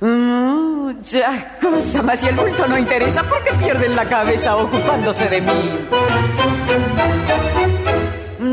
Muchas cosas, mas si el bulto no interesa, ¿por qué pierden la cabeza ocupándose de mí?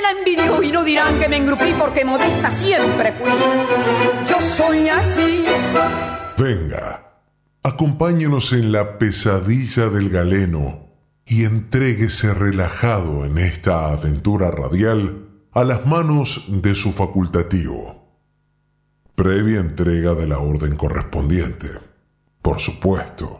la envidió y no dirán que me engrupí porque modesta siempre fui. Yo soy así. Venga, acompáñenos en la pesadilla del galeno y entréguese relajado en esta aventura radial a las manos de su facultativo. Previa entrega de la orden correspondiente, por supuesto.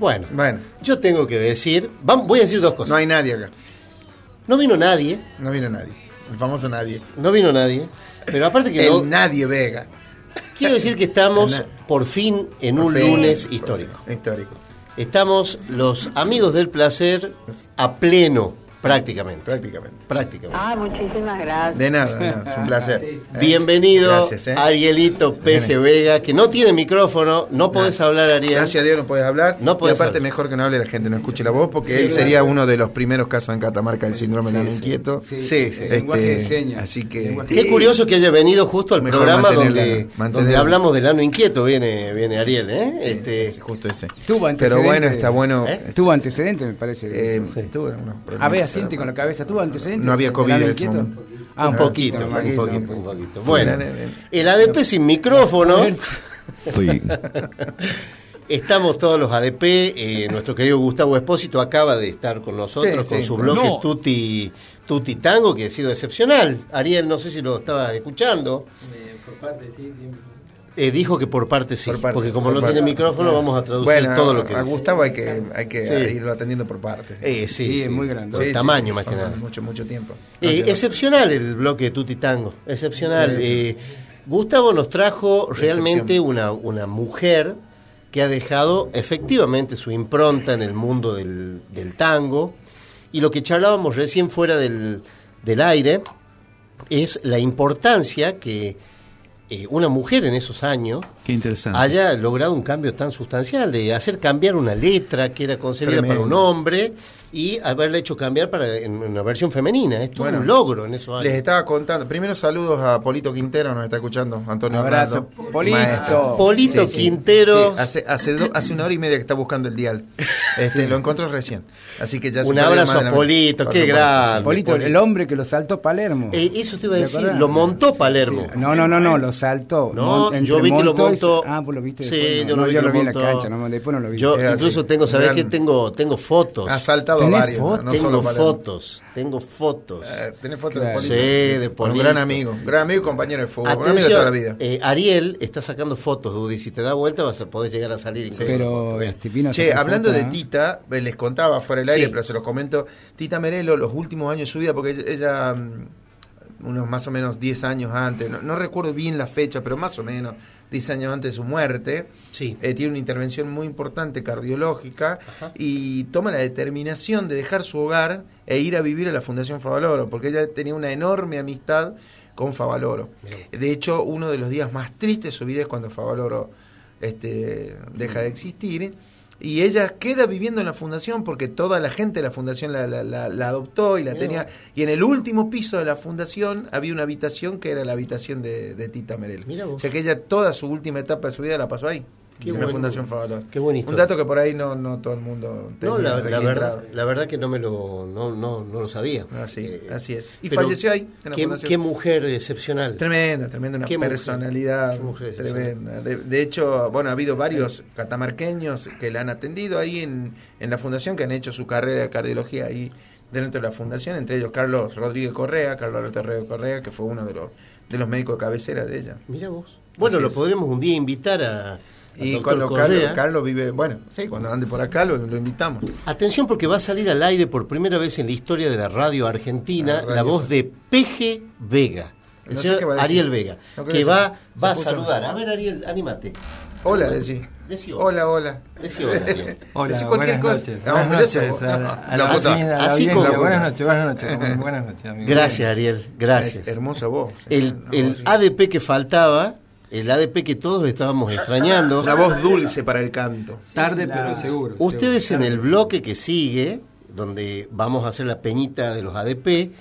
Bueno, yo tengo que decir, voy a decir dos cosas. No hay nadie acá. No vino nadie. No vino nadie. El famoso nadie. No vino nadie. Pero aparte que El no- nadie Vega. quiero decir que estamos por fin en Por un fin, lunes histórico. fin, Histórico. Estamos los amigos del placer a pleno, prácticamente. Prácticamente. Prácticamente. Ah, muchísimas gracias. De nada, de nada, es un placer. Sí. Eh, Bienvenido, Gracias, eh. Arielito Peje Vega, que no tiene micrófono, no podés hablar, Ariel. Gracias a Dios no puedes hablar. No y podés aparte hablar. mejor que no hable la gente, no escuche la voz, porque Sí, él sería claro. uno de los primeros casos en Catamarca del síndrome del Sí, sí. inquieto. Sí, sí, sí. Este, lenguaje de señas. Así que. Qué curioso que haya venido justo al Mejor programa donde, donde hablamos del ano inquieto, viene, viene Ariel, ¿eh? este, justo ese. Tuvo Pero antecedentes. bueno, está bueno. Tuvo antecedentes, me parece. Eh. A ver, asiente con la cabeza. ¿Tuvo antecedentes? No había ¿Del COVID en ese momento. Ah, un un poquito. un poquito, un poquito. Bueno, el ADP sin micrófono. Sí. Estamos todos los ADP. eh, nuestro querido Gustavo Espósito acaba de estar con nosotros Sí, con sí, su bloque no. Tutti, Tutti Tango, que ha sido excepcional. Ariel, no sé si lo estaba escuchando. Eh, dijo que por parte sí, Por parte, porque como por no parte. tiene micrófono, vamos a traducir Bueno, todo lo que a dice. Gustavo hay que, hay que Sí. irlo atendiendo por partes. Eh, sí, Sí, sí, es muy grande. por tamaño sí, más que nada. Mucho, mucho tiempo. Eh, excepcional el bloque de Tutti Tango, excepcional. Sí, sí. Eh, Gustavo nos trajo realmente una, una mujer que ha dejado efectivamente su impronta en el mundo del, del tango. Y lo que charlábamos recién fuera del, del aire es la importancia que eh, una mujer en esos años Qué interesante. haya logrado un cambio tan sustancial, de hacer cambiar una letra que era concebida para un hombre y haberla hecho cambiar para en una versión femenina. Es todo Bueno, un logro en esos Les estaba contando. Primero saludos a Polito Quintero, nos está escuchando. Antonio Abrazo, Polito. maestro. Polito Quintero. Sí, hace, hace, do- hace una hora y media que está buscando el dial. Este, Lo encontró recién. Así que ya se Un abrazo a Polito, qué grande. Polito, el hombre que lo saltó Palermo. Eh, eso te iba a ¿Te decir, lo montó Palermo. No, no, no, no, lo saltó. No, entre yo vi que lo montó y-. Ah, vos lo viste Sí, después, no. yo lo No, vi yo lo lo vi en la cancha, no, después no lo vi. Yo incluso tengo, ¿sabés qué? Tengo, tengo fotos. Ha saltado ¿Tenés varios. fotos? No tengo solo fotos, tengo fotos. Eh, ¿Tenés fotos Claro. de Sí, Polito? de Un Polito. gran amigo. Gran amigo y compañero de fútbol. Un amigo de Atención, toda la vida. eh, Ariel está sacando fotos, Dudy. Si te da vuelta vas a poder llegar a salir. en Pero Che, hablando foto, de ¿eh? Tita, eh, les contaba fuera del aire, Sí. pero se los comento. Tita Merelo, los últimos años de su vida, porque ella, ella, mm, unos más o menos 10 años antes, no, no recuerdo bien la fecha, pero más o menos 10 años antes de su muerte, Sí. eh, tiene una intervención muy importante cardiológica y toma la determinación de dejar su hogar e ir a vivir a la Fundación Favaloro, porque ella tenía una enorme amistad con Favaloro. De hecho, uno de los días más tristes de su vida es cuando Favaloro este, deja de existir. Y ella queda viviendo en la fundación porque toda la gente de la fundación la, la- la- la adoptó y la tenía. Y en el último piso de la fundación había una habitación que era la habitación de, de Tita Merel. O sea que ella toda su última etapa de su vida la pasó ahí. Qué la buen- Fundación Favalor. qué buena Un dato que por ahí no, no todo el mundo No, tenía la, la verdad, la verdad que no me lo, no, no, no lo sabía. Así, así es. Y falleció ahí, en la qué, fundación. qué mujer excepcional. Tremenda, tremenda, una Qué mujer. personalidad Qué mujer tremenda. De, de hecho, bueno, ha habido varios catamarqueños que la han atendido ahí en, en la fundación, que han hecho su carrera de cardiología ahí dentro de la fundación, entre ellos Carlos Rodríguez Correa, Carlos Alberto Rodríguez Correa, que fue uno de los, de los médicos de cabecera de ella. Mira vos. Bueno, Así lo es. podremos un día invitar a. Y cuando. Carlos, Carlos vive, bueno, sí, cuando ande por acá lo, lo invitamos. Atención porque va a salir al aire por primera vez en la historia de la radio argentina La radio. la voz de Peje Vega. El No sé señor qué va a decir. Ariel Vega, No que se- va, se va a saludar. A ver, Ariel, anímate. Hola, decí. Decí hola. Hola, Decí hola, Ariel. Hola, Decí cualquier buenas cosa. noches. No, buenas noches a, no, la- a la la, puta. a la Así audiencia. como- Buenas noches, buenas noches. Buenas noches, amigo. Gracias, Ariel, gracias. Es hermosa voz. El, el ADP que faltaba, el ADP que todos estábamos extrañando. Una voz dulce para el canto. Tarde, pero seguro. Ustedes en el bloque que sigue, donde vamos a hacer la peñita de los ADP,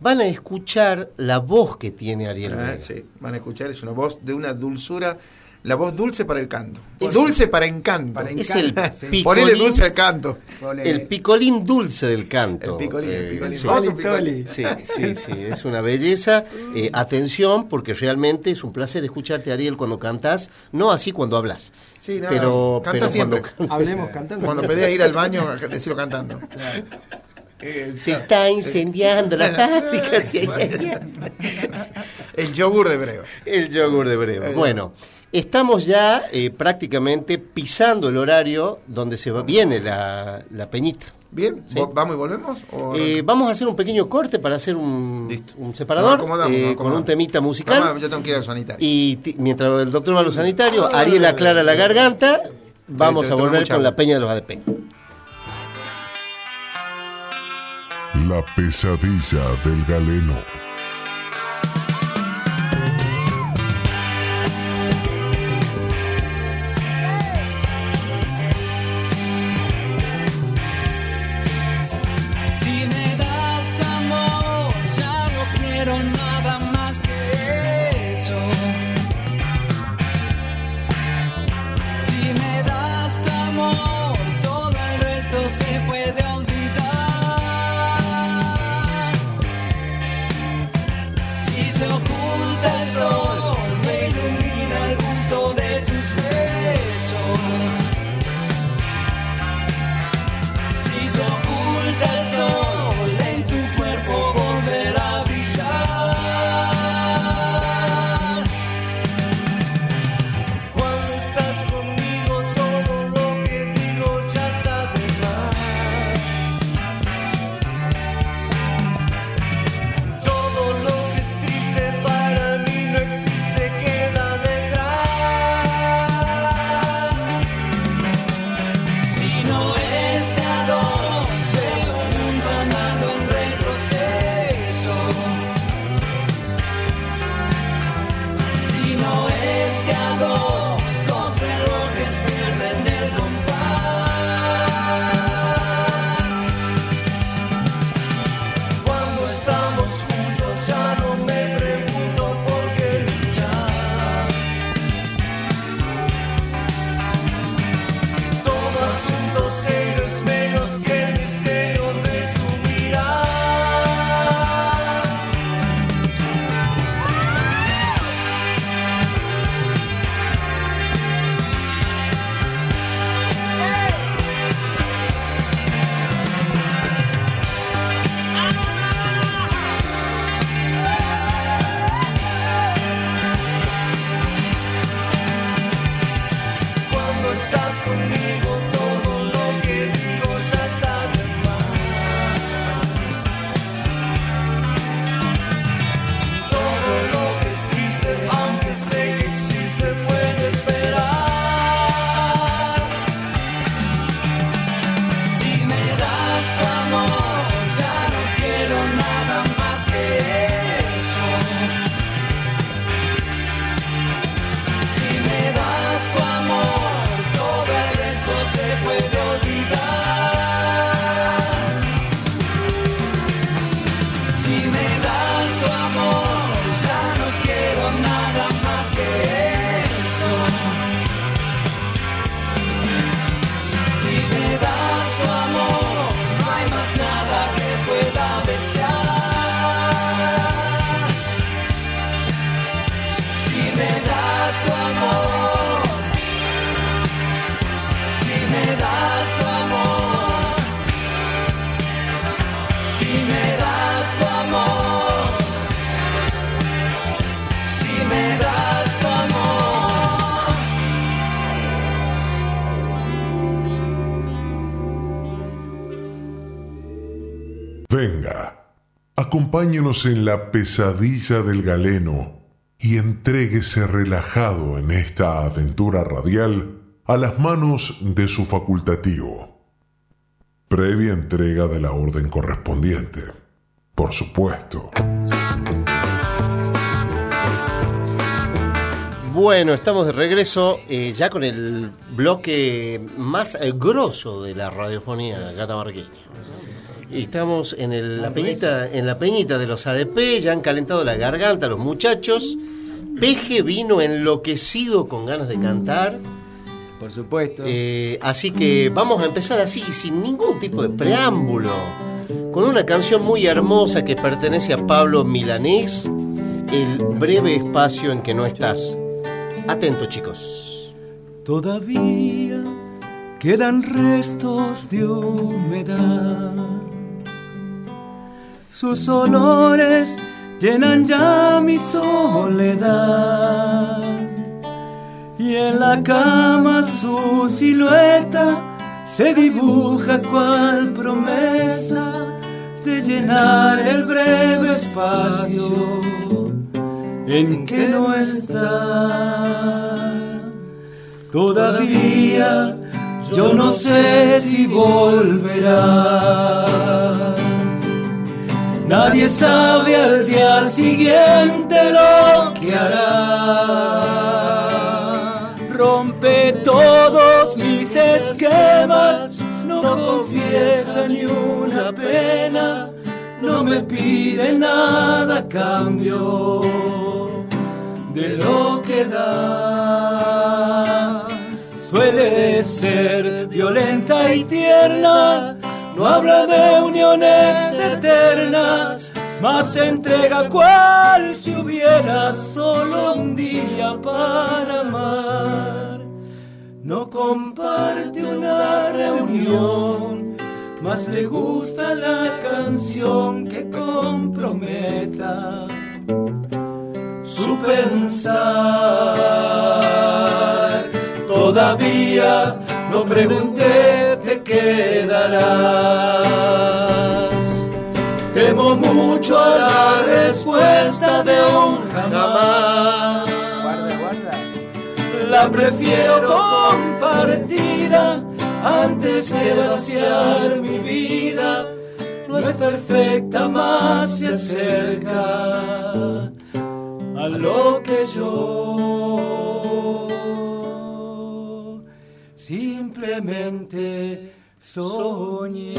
van a escuchar la voz que tiene Ariel Ah, sí, van a escuchar, es una voz de una dulzura, la voz dulce para el canto. Es- dulce para encanto. Para Es el sí. Ponele picolín- dulce al canto. El picolín dulce del canto. El picolín, el picolín. sí. Picolín. Sí, sí, sí, es una belleza. Eh, atención, porque realmente es un placer escucharte, Ariel, cuando cantás, no así cuando hablas. Sí, no, pero, canta pero siempre. cuando Hablemos cantando. Cuando pedías ir al baño, decirlo cantando. se está incendiando la fábrica. se- El yogur de breva. El yogur de breva. Bueno, estamos ya eh, prácticamente pisando el horario donde se va, viene la, la peñita. Bien, Sí. ¿vo- ¿vamos y volvemos? ¿O- Eh, vamos a hacer un pequeño corte para hacer un, un separador acomodamos, eh, con un temita musical. Vamos, yo tengo que ir al sanitario. Y mientras el doctor va a los sanitarios, Ariel aclara la garganta, vamos Te- te a tomo volver con la peña de los ADP. La pesadilla del galeno. Acompáñenos en la pesadilla del galeno y entréguese relajado en esta aventura radial a las manos de su facultativo. Previa entrega de la orden correspondiente, por supuesto. Bueno, estamos de regreso eh, ya con el bloque más eh, grosso de la radiofonía catamarqueña. Estamos en el- la peñita, en la peñita de los ADP, ya han calentado la garganta los muchachos. Peje vino enloquecido con ganas de cantar. Por supuesto. Eh, así que vamos a empezar así, sin ningún tipo de preámbulo, con una canción muy hermosa que pertenece a Pablo Milanés, El breve espacio en que no estás. Atento chicos. Todavía quedan restos de humedad. Sus olores llenan ya mi soledad. Y en la cama su silueta se dibuja cual promesa de llenar el breve espacio en que no está. Todavía yo no sé si volverá. Nadie sabe al día siguiente lo que hará. Rompe todos mis esquemas, no confiesa ni una pena, no me pide nada a cambio de lo que da. Suele ser violenta y tierna, no habla de uniones eternas, se entrega cual si hubiera solo un día para amar. No comparte una reunión, más le gusta la canción que comprometa su pensar. Todavía no pregunté, te Temo mucho a la respuesta de un jamás. La prefiero compartida antes que vaciar mi vida. No es perfecta, más se acerca a lo que yo simplemente soñé.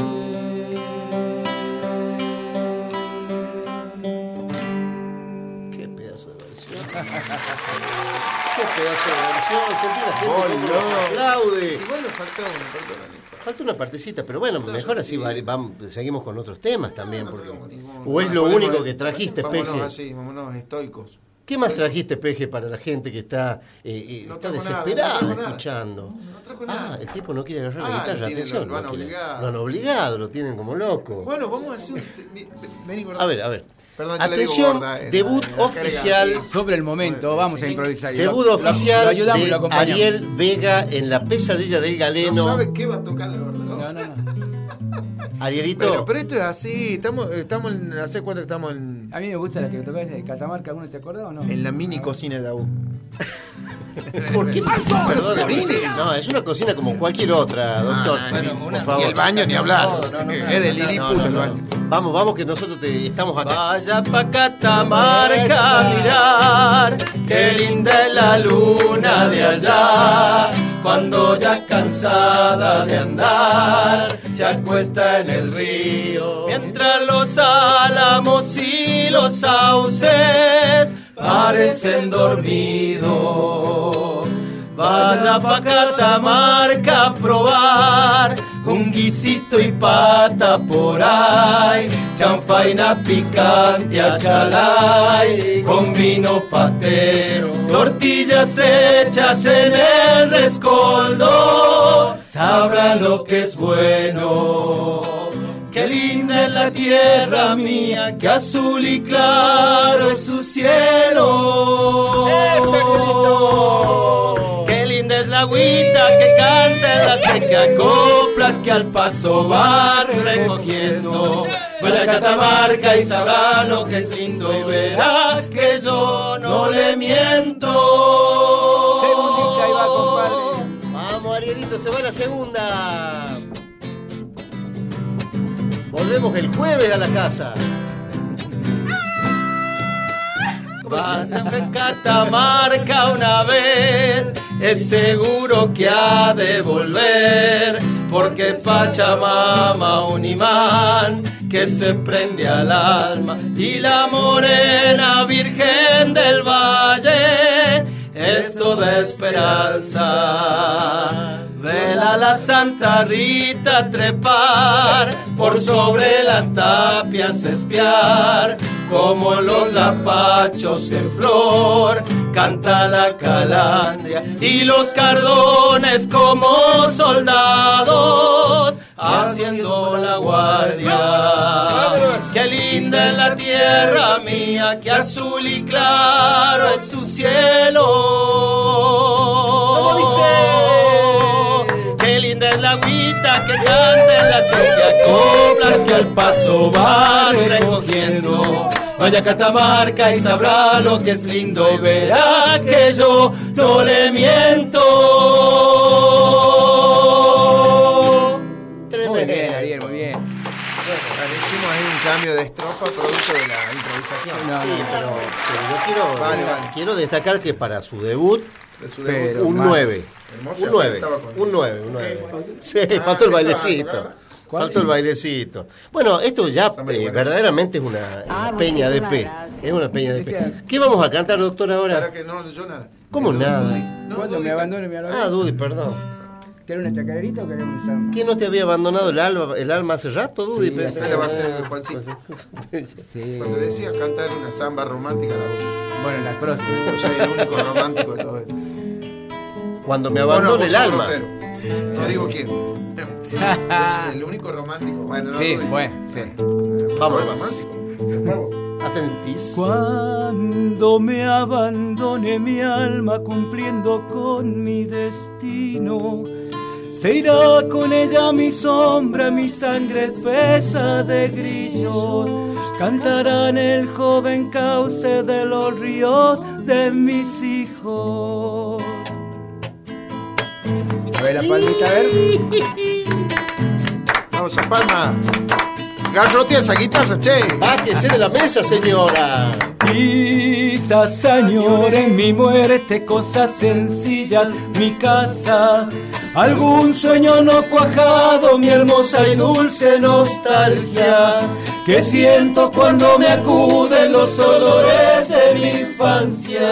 Qué pedazo de versión. Qué pedazo de versión. Sentí la gente cómo nos aplaude. Igual una, perdóname. Falta una partecita, pero bueno, mejor así va- vam- seguimos con otros temas también. Porque... O es lo único que trajiste, Vámonos Peje. así, vámonos estoicos. ¿Qué más trajiste, Peje, para la gente que está, eh, eh, No está trajo nada, desesperada no trajo nada. escuchando? Ah, el tipo no quiere agarrar Ah, la lo guitarra, tienen, atención. lo han no quiere. obligado. Lo han obligado, lo tienen como loco. Bueno, vamos a hacer un. Vení, gorda. A ver, a ver. Perdón, yo le digo Atención, gorda, eh, debut la- la jerga. oficial. Sobre el momento, vamos a improvisar. Debut lo- oficial lo ayudamos y lo de. Ariel Vega en la pesadilla del galeno. No sabe qué va a tocar la gorda. ¿no? No, no, no. Arielito, Pero, pero esto es así, estamos, estamos en, ¿hace cuánto que estamos en, A mí me gusta la que tocás de Catamarca, ¿alguno te acordás o no? en la mini cocina de AU? ¿por qué? Perdóneme. No, es una cocina como cualquier otra, doctor. por favor. Y el baño ni hablar. es de Liliputa No, no, el no. baño. Vamos, vamos, que nosotros te- estamos acá. Vaya pa' Catamarca a mirar, qué linda es la luna de allá. Cuando ya cansada de andar, se acuesta en el río. Mientras los álamos y los sauces parecen dormidos. Vaya pa' Catamarca a probar un guisito y pata por ahí, chanfaina picante a chalay, con vino patero, tortillas hechas en el rescoldo, sabrá lo que es bueno. Qué linda es la tierra mía, que azul y claro es su cielo. Qué linda es la agüita que canta en la seca coplas que al paso van recogiendo. Vaya a Catamarca y sabrá lo que es lindo y verá que yo no le miento. Segundita ahí va, compadre. Vamos, Arielito, se va la segunda. El jueves a la casa. A Catamarca una vez, es seguro que ha de volver, porque Pachamama un imán que se prende al alma y la morena virgen del valle es toda esperanza. Vela la Santa Rita trepar, por sobre las tapias espiar, como los lapachos en flor, canta la calandria y los cardones como soldados haciendo la guardia. Qué linda es la tierra mía, que azul y claro es su cielo. Agüita que canta en la que coplas que al paso va recogiendo. Vaya a Catamarca y sabrá lo que es lindo y verá que yo no le miento. Muy bien, Ariel, muy bien. Bueno, hicimos ahí un cambio de estrofa producto de la improvisación. Sí, pero, pero yo quiero, Vale, vale. quiero destacar que para su debut, De su debut. Pero un más. 9. Hermosa, Un 9. estaba con- Un 9, un 9. Sí, Ah, faltó el bailecito. Faltó el bailecito. Bueno, esto ya eh, verdaderamente es una, una peña de P. Es una peña de P. ¿Qué vamos a cantar, doctor, Para ahora? que no, yo nada. ¿Cómo nada? No, Cuando Dudy, me abandone mi alma. Ah, Dudy, perdón. ¿Querés una chacarerita o querés un samba? ¿Qué no te había abandonado el alma, el alma hace rato, Dudy? Sí, Pe- hace- Ahora va a ser Juancito. Sí. Cuando decías cantar una samba romántica, la voz. Bueno, las próximas. Yo soy el único romántico de todo esto. Cuando me abandone el alma. No digo quién. El único romántico. Bueno, no Sí, bueno, sí. Vamos romántico. Atentis. Cuando me abandone mi alma cumpliendo con mi destino, se irá con ella mi sombra, mi sangre espesa de grillos. Cantarán el joven cauce de los ríos de mis hijos. A ver la palmita, a ver. Vamos a Palma. Garrote esa guitarra, che. Bájese de la mesa, señora. Quizás añore mi muerte, cosas sencillas, mi casa, algún sueño no cuajado, mi hermosa y dulce nostalgia, que siento cuando me acuden los olores de mi infancia.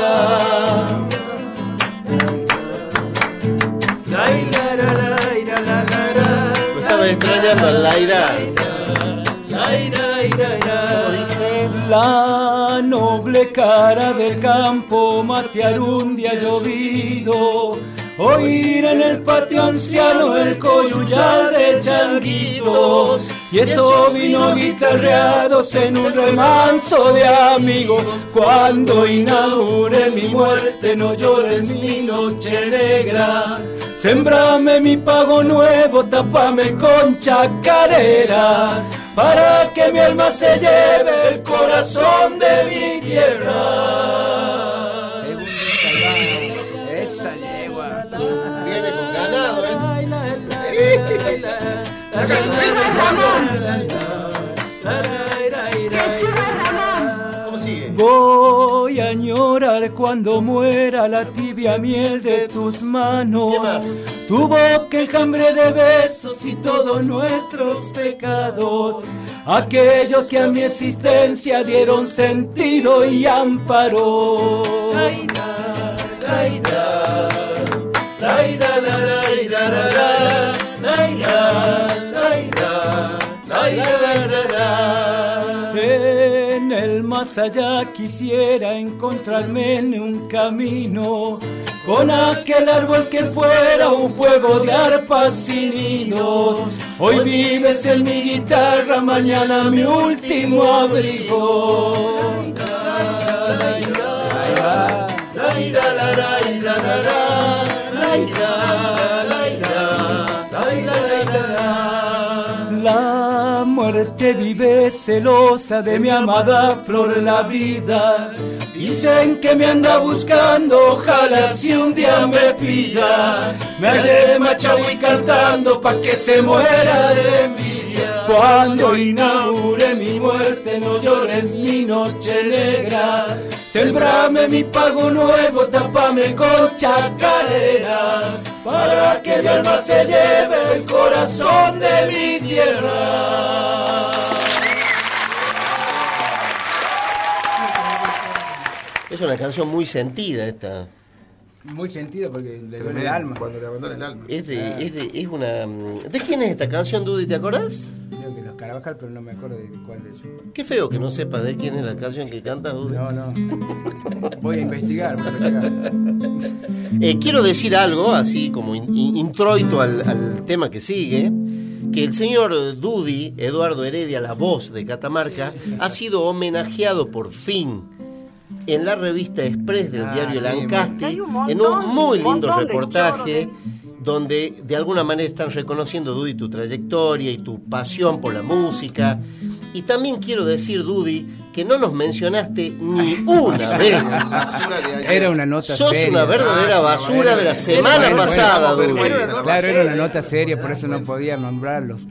La noble cara del campo matear un día llovido. Oír en el patio anciano el coyuyal de changuitos. Y eso vino guitarreados en un remanso de amigos. Cuando inaugure mi muerte, no llores mi noche negra. Sembrame mi pago nuevo, tapame con chacareras. Para que mi alma se lleve el corazón de mi tierra. Esa yegua. Viene con ganado, ¿eh? Saca su pecho. ¿Cómo sigue? Añorar cuando muera la tibia miel de tus manos. Tu boca enjambre de besos y todos nuestros pecados. Aquellos que a mi existencia dieron sentido y amparo. Más allá quisiera encontrarme en un camino con aquel árbol que fuera un juego de arpas y nidos. Hoy vives en mi guitarra, mañana mi último abrigo. Muerte vive celosa de mi amada flor la vida. Dicen que me anda buscando, ojalá si un día me pilla. Me haré machahui cantando pa' que se muera de envidia. Cuando inaugure mi muerte, no llores mi noche negra. Sembrame mi pago nuevo, tapame con chacareras, para que mi alma se lleve el corazón de mi tierra. Es una canción muy sentida esta. Muy sentido porque le duele el alma. Cuando le abandona el alma. Es de, es de, es una. ¿De quién es esta canción, Dudy? ¿Te acordás? Creo que los Carabajal, pero no me acuerdo de cuál de ellos. Qué feo que no sepas de quién es la canción que canta Dudy. No, no. Voy a investigar para llegar. Eh, quiero decir algo, así como in- in- introito al, al tema que sigue, que el señor Dudy, Eduardo Heredia, la voz de Catamarca, ha sido homenajeado por fin en la revista Express del Ah, diario sí, un en un muy lindo reportaje donde de alguna manera están reconociendo, Dudy, tu trayectoria y tu pasión por la música. Y también quiero decir, Dudy, que no nos mencionaste ni una vez. Basura de ayer. Era una nota Sos seria. una verdadera Ah, basura de la semana pasada, Dudy. Claro, era una nota seria, por eso no podía nombrarlos.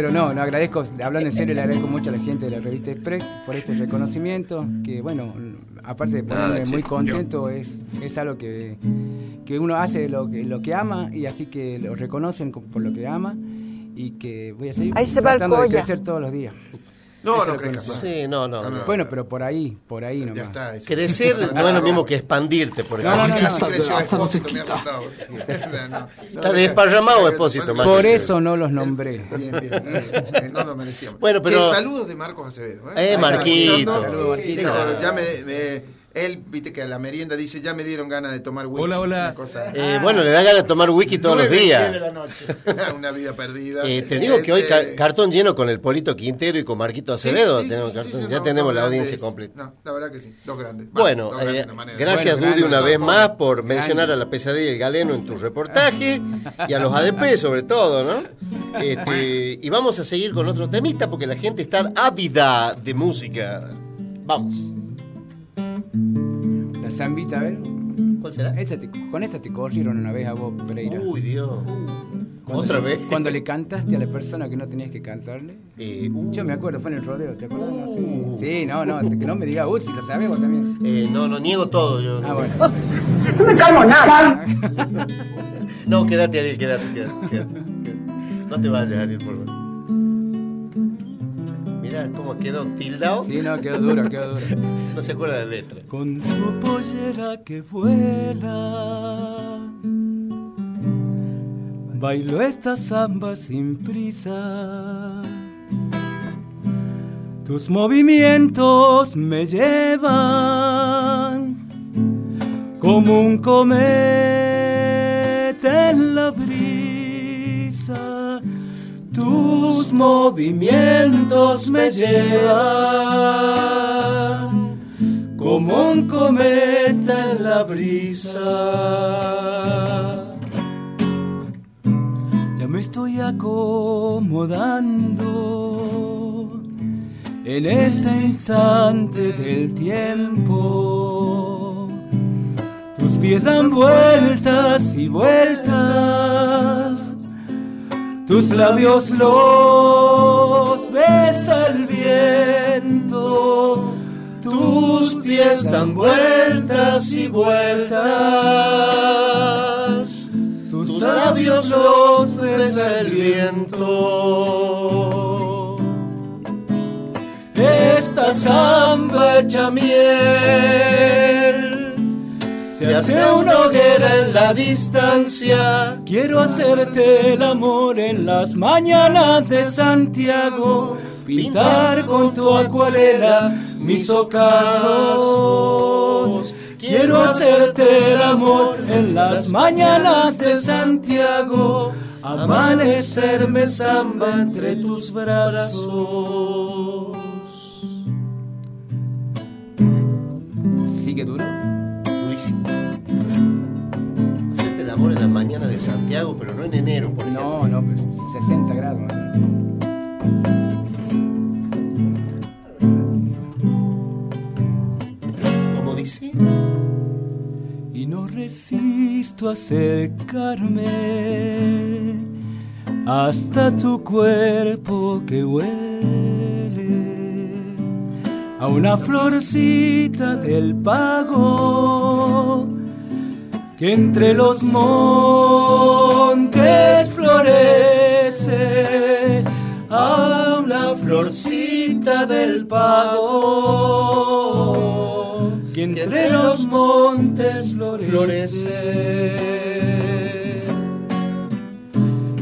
Pero no, no agradezco, hablando en serio, le agradezco mucho a la gente de la revista Express por este reconocimiento, que bueno, aparte de ponerme muy contento, es, es algo que, que uno hace lo que, lo que ama y así que lo reconocen co- por lo que ama y que voy a seguir Ahí se tratando de crecer todos los días. No, no es lo que crezcas uno- más. Sí, no, no. no. Bueno, pero por ahí, por ahí Ya nomás. está. eso. Crecer no es lo mismo que expandirte, por ejemplo. no, no, no. creció Expósito, me ha contado. Está desparramado, Expósito. Por eso no los nombré. Bien, bien, bien. Eh, No lo merecíamos. Bueno, pero- saludos de Marcos Acevedo. Eh, está Marquito. ya me- él, viste que a la merienda dice, ya me dieron ganas de tomar whisky. Hola, hola. Cosa- Eh, bueno, le da ganas de tomar wiki todos los y días. de la noche. Una vida perdida. Eh, te digo que hoy ca- Este, cartón lleno con el Polito Quintero y con Marquito Acevedo. sí, sí, tenemos sí, sí, cartón- sí, ya no, tenemos la audiencia grandes. completa. No, la verdad que sí, dos grandes. Bueno, dos grandes eh, gracias Bueno, Dudy una vez más por Grande. mencionar a la pesadilla del galeno en tu reportaje y a los ADP sobre todo, ¿no? Este, y vamos a seguir con otro temita porque la gente está ávida de música. Vamos. La zambita, a ver. ¿Cuál será? Esta te- con esta te corrieron una vez a vos, Pereira. Uy, Dios. Cuando ¿Otra le- vez? Cuando le cantaste a la persona que no tenías que cantarle. Eh, uh, Yo me acuerdo, fue en el rodeo, ¿te acuerdas? No, sí. Sí, no, no, que no me digas, uy, si lo sabes vos también. eh, no, no, niego todo yo. Ah, bueno. No me calmo nada. No, quédate, Ariel, quédate, quédate, quédate, quédate. No te vayas, Ariel, por favor. Cómo quedó tildado. Sí, no, quedó duro, quedó duro. No se acuerda de la letra. Con tu pollera que vuela, bailo esta samba sin prisa. Tus movimientos me llevan como un cometa movimientos me llevan como un cometa en la brisa. Ya me estoy acomodando en este instante del tiempo. Tus pies dan vueltas y vueltas, tus labios los besa el viento. Tus pies dan vueltas y vueltas, tus labios los besa el viento. Esta samba hecha miel se hace una hoguera en la distancia. Quiero hacerte el amor en las mañanas de Santiago. Pintar con tu acuarela mis ocasos. Quiero hacerte el amor en las mañanas de Santiago. Amanecerme samba entre tus brazos. ¿Sigue duro? de Santiago, pero no en enero, por ejemplo. No, no, pues 60 grados. ¿no? dice. Y no resisto acercarme hasta tu cuerpo que huele a una florcita del pago que entre los montes florece a una florcita del pago. Que entre los montes florece.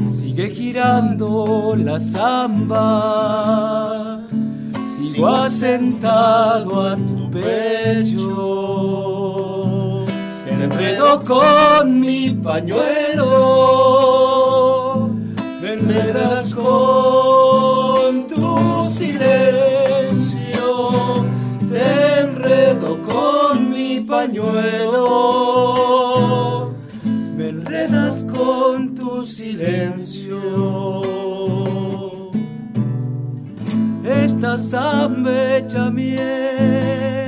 Sigue girando la zamba sigo asentado a tu pecho te enredo con mi pañuelo. Me enredas con tu silencio. Te enredo con mi pañuelo. Me enredas con tu silencio. Esta samba hecha miel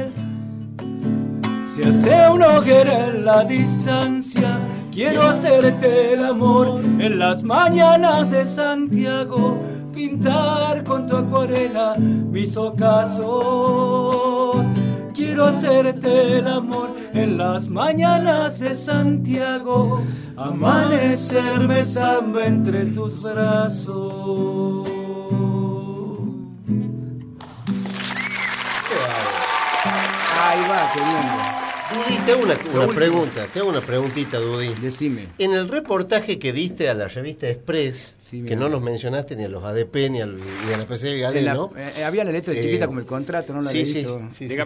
se hace una hoguera en la distancia. Quiero hacerte el amor en las mañanas de Santiago, pintar con tu acuarela mis ocasos. Quiero hacerte el amor en las mañanas de Santiago, amanecerme samba entre tus brazos. Ahí va, qué lindo. Dudy, te hago una, una pregunta, te hago una preguntita, Dudy. Decime. En el reportaje que diste a la revista Express, Sí, que no nos mencionaste ni a los ADP ni, al, ni a la PC de En la- Galeno. eh, había la letra Eh, chiquita como el contrato, no la sí, he sí, visto. sí, sí.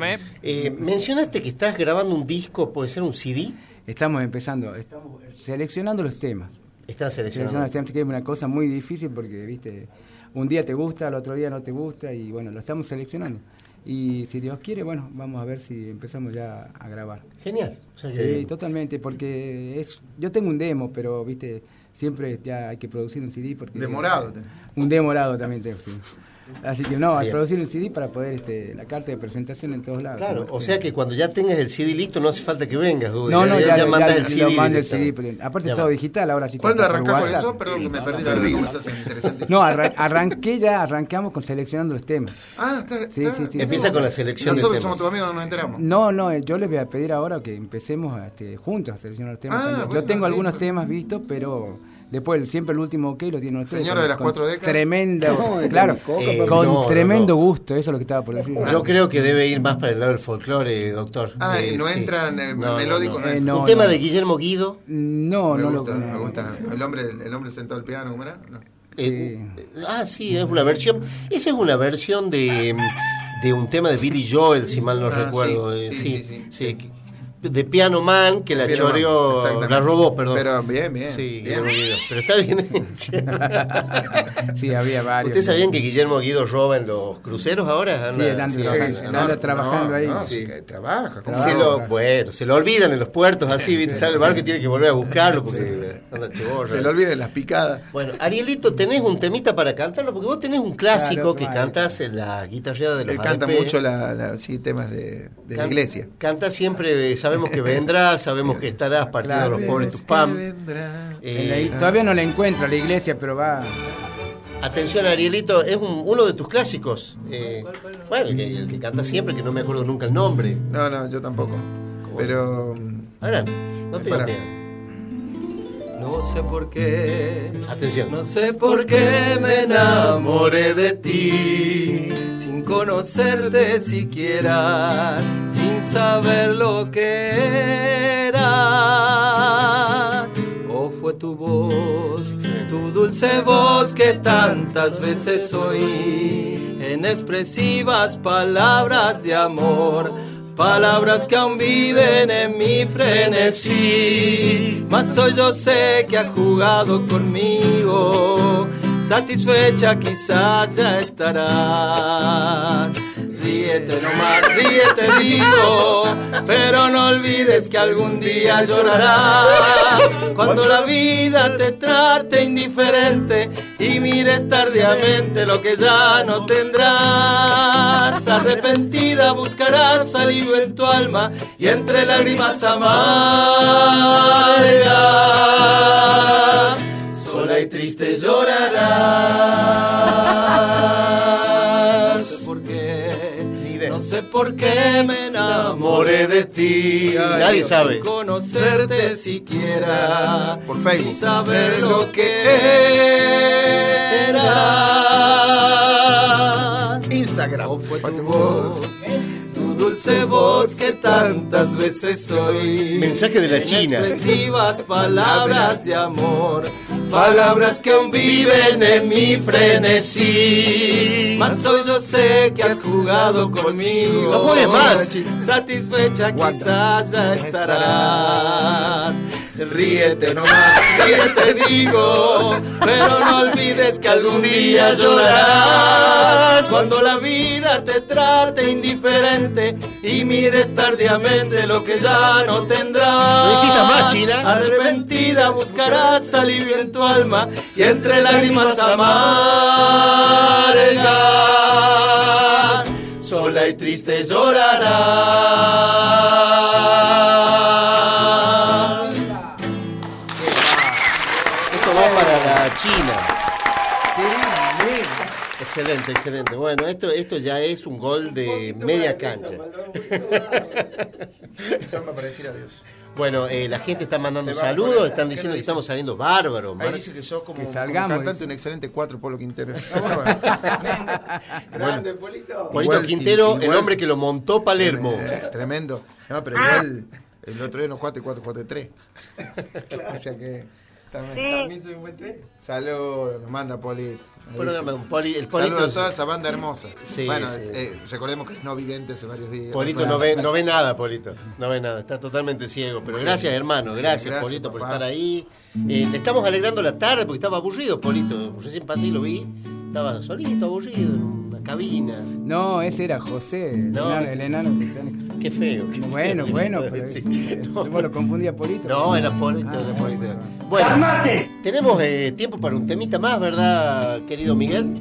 Eh, mencionaste que estás grabando un disco, puede ser un CD. Estamos empezando, estamos seleccionando los temas. Estás seleccionando. los temas, que es una cosa muy difícil porque, viste, un día te gusta, el otro día no te gusta y bueno, lo estamos seleccionando. Y si Dios quiere, bueno, vamos a ver si empezamos ya a grabar. Genial. O sea que- Sí, totalmente, porque es yo tengo un demo, pero, viste, siempre ya hay que producir un CD porque... Demorado. Un demorado también tengo, sí. Así que no, Bien. producir un CD para poder, este, la carta de presentación en todos lados. Claro, o sea que cuando ya tengas el CD listo no hace falta que vengas, Dudy. No, no, ya, ya, mandas ya el CD. lo mando el. CD. porque Aparte Ya es todo va. digital ahora. sí ¿Cuándo por arrancás con WhatsApp. eso? Perdón, que me perdí la conversación interesante. No, arran- arranqué ya, arrancamos con seleccionando los temas. Ah, está, Sí, está- sí, sí. Empieza con la selección de Nosotros temas. somos tus amigos, no nos enteramos. No, no, eh, yo les voy a pedir ahora que empecemos este, juntos a seleccionar los temas. Ah, bueno, yo tengo algunos temas vistos, pero después siempre el último ok lo tienen ustedes. Señora con- de las cuatro décadas. Tremendo, No, claro, Eh, con no, tremendo no. gusto, eso es lo que estaba por decir. Yo creo que debe ir más para el lado del folclore, doctor. Ah, Eh, no sí. entran eh, No, no, melódico. no. Eh, no, Un tema no. de Guillermo Guido. No, me no gusta, lo me gusta. El hombre, el hombre sentado al piano, ¿cómo era? No. Eh, ah, sí, es una versión. Esa es una versión de, de un tema de Billy Joel, si mal no Ah, recuerdo. sí, eh, sí, sí, sí, de Piano Man, que la Piano choreó, la robó, perdón. Pero bien, bien. Sí, bien. Guillermo Guido. Pero está bien hecha. Sí, había varios. ¿Ustedes sabían que Guillermo Guido roba en los cruceros ahora? Sí, anda trabajando- anda trabajando ahí. No, Sí. que trabaja. ¿cómo Se lo, bueno, se lo olvidan en los puertos así, sale el barco y tiene que volver a buscarlo porque anda chiborra. Se le olviden las picadas. Bueno, Arielito, ¿tenés un temita para cantarlo? Porque vos tenés un clásico Claro, que cantás en la guitarreada de los Él canta mucho la, la- sí, temas de, de la iglesia. Canta siempre, sabemos que vendrás, sabemos que estarás partiendo los pobres tus pam. Eh, todavía no la encuentro a la iglesia, pero va. Atención, Arielito, es un- uno de tus clásicos. Eh, bueno, el que, el que canta siempre, que no me acuerdo nunca el nombre. No, no, yo tampoco. Pero. Adelante, no te Para. No sé por qué. Atención. No sé por qué me enamoré de ti, sin conocerte siquiera, sin saber lo que era. O fue tu voz, tu dulce voz que tantas veces oí, en expresivas palabras de amor. Palabras que aún viven en mi frenesí, mas hoy yo sé que ha jugado conmigo, satisfecha quizás ya estará. Ríete nomás, ríete digo, pero no olvides que algún día llorarás cuando la vida te trate indiferente y mires tardíamente lo que ya no tendrás. Arrepentida buscarás alivio en tu alma y entre lágrimas amargas, sola y triste llorarás. Sé por qué me enamoré de ti. Nadie sabe. Sin conocerte siquiera. Por Facebook. Sin saber lo que era. Instagram. fue tu voz, dulce voz que tantas veces soy. Mensaje de la China. Expresivas palabras de amor, palabras que aún viven en mi frenesí. Mas hoy yo sé que has jugado conmigo. No juegues más. Satisfecha quizás ya estarás. Ríete nomás, ríete digo, pero no olvides que algún día llorarás cuando la vida te trate indiferente y mires tardíamente lo que ya no tendrás. Más, China. Arrepentida buscarás alivio en tu alma y entre lágrimas amargas, sola y triste llorarás. China. Excelente, excelente. Bueno, esto, esto ya es un gol de media cancha. Para decir adiós. Bueno, eh, la gente está mandando saludos, están ¿qué diciendo que estamos saliendo bárbaros. Ahí dice que sos como, Que como salgamos, cantante, dice. un excelente cuatro, Polo Quintero. Grande, Polito. Polito Igual- Quintero, igual- el hombre que lo montó Palermo. Eh, tremendo. No, pero igual el otro día no jugaste 4, jugaste 3. O sea que. También, Sí. También soy un buen tres. Saludos, nos manda Poli- el Polito Saludos a toda esa banda hermosa. Sí, bueno, sí. eh, recordemos que es no vidente hace varios días. Polito no ve, no ve nada, Polito. No ve nada, está totalmente ciego. Pero gracias, hermano. Gracias, Gracias, Polito, por estar ahí. Eh, te estamos alegrando la tarde porque estaba aburrido, Polito. Recién pasé y lo vi. Estaba solito, aburrido, cabina. No, ese era José, el No, enano. El enano que está- Qué feo. qué Bueno, feo. bueno, pero Sí. vos lo confundías Polito. No, era Polito, Ah, era Polito. Bueno, tenemos eh, tiempo para un temita más, ¿verdad, querido Miguel?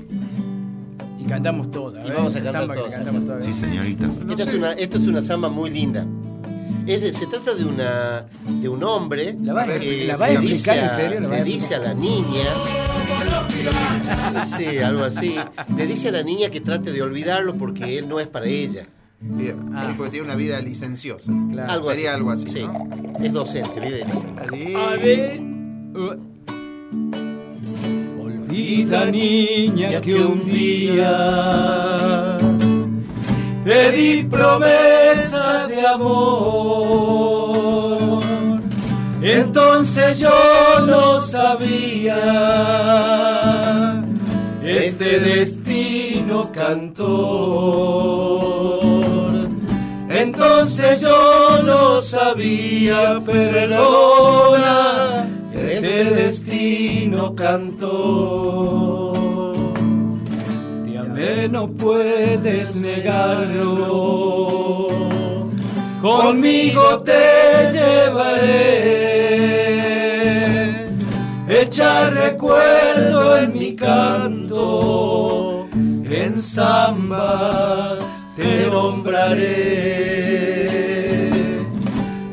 Y cantamos todas. Y ¿eh? vamos a cantar todas. cantamos. Sí, señorita. Esta, es una, esta es una samba muy linda. Es de- se trata de una de un hombre ¿La vas a- que la vas a le explicar dice en serio? ¿La le dice a la niña sí, algo así le dice a la niña que trate de olvidarlo porque él no es para ella Bien. Ah. Sí, porque tiene una vida licenciosa. algo Sería así. algo así. sí. ¿no? es docente vive de licencia A ver. Uh, Olvida niña que un día te di promesa de amor. Entonces yo no sabía este destino cantor. Entonces yo no sabía, perdona, este destino cantor. Te amé, no puedes negarlo. Conmigo te llevaré. Echa recuerdo en mi canto. En zambas te nombraré.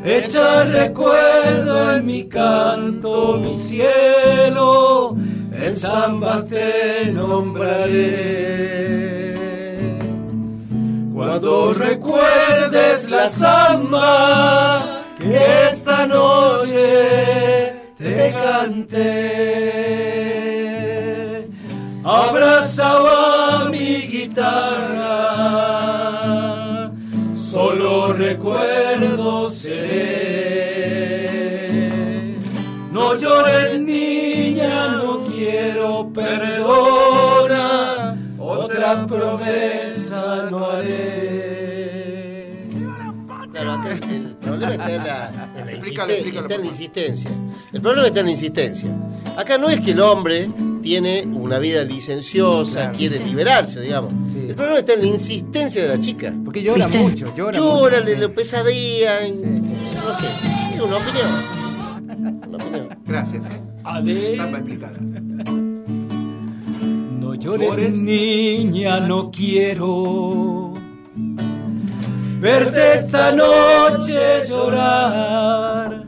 Echa recuerdo en mi canto, mi cielo, en zambas te nombraré. Cuando recuerdes la samba que esta noche te canté, abrazaba mi guitarra, solo recuerdo seré. No llores niña, no quiero perdona, otra promesa no haré. Problema está en la, en está en insistencia. El problema está en la insistencia. Acá no es que el hombre tiene una vida licenciosa, Claro. quiere liberarse, digamos. Sí. El problema está en la insistencia de la chica. Porque llora ¿Viste? mucho, llora Llora, mucho. le, le pesadilla. No sé, es una opinión. Una opinión. Gracias. ¿eh? Ade. Samba explicada. No llores, niña, no quiero verte esta noche llorar.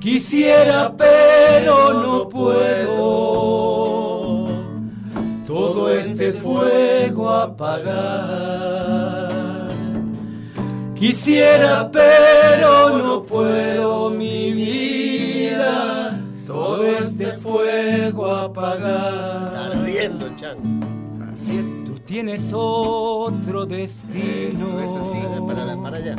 Quisiera, pero no puedo todo este fuego apagar. Quisiera, pero no puedo, mi vida, todo este fuego apagar. Tienes otro destino. Eso es así. Para, para allá.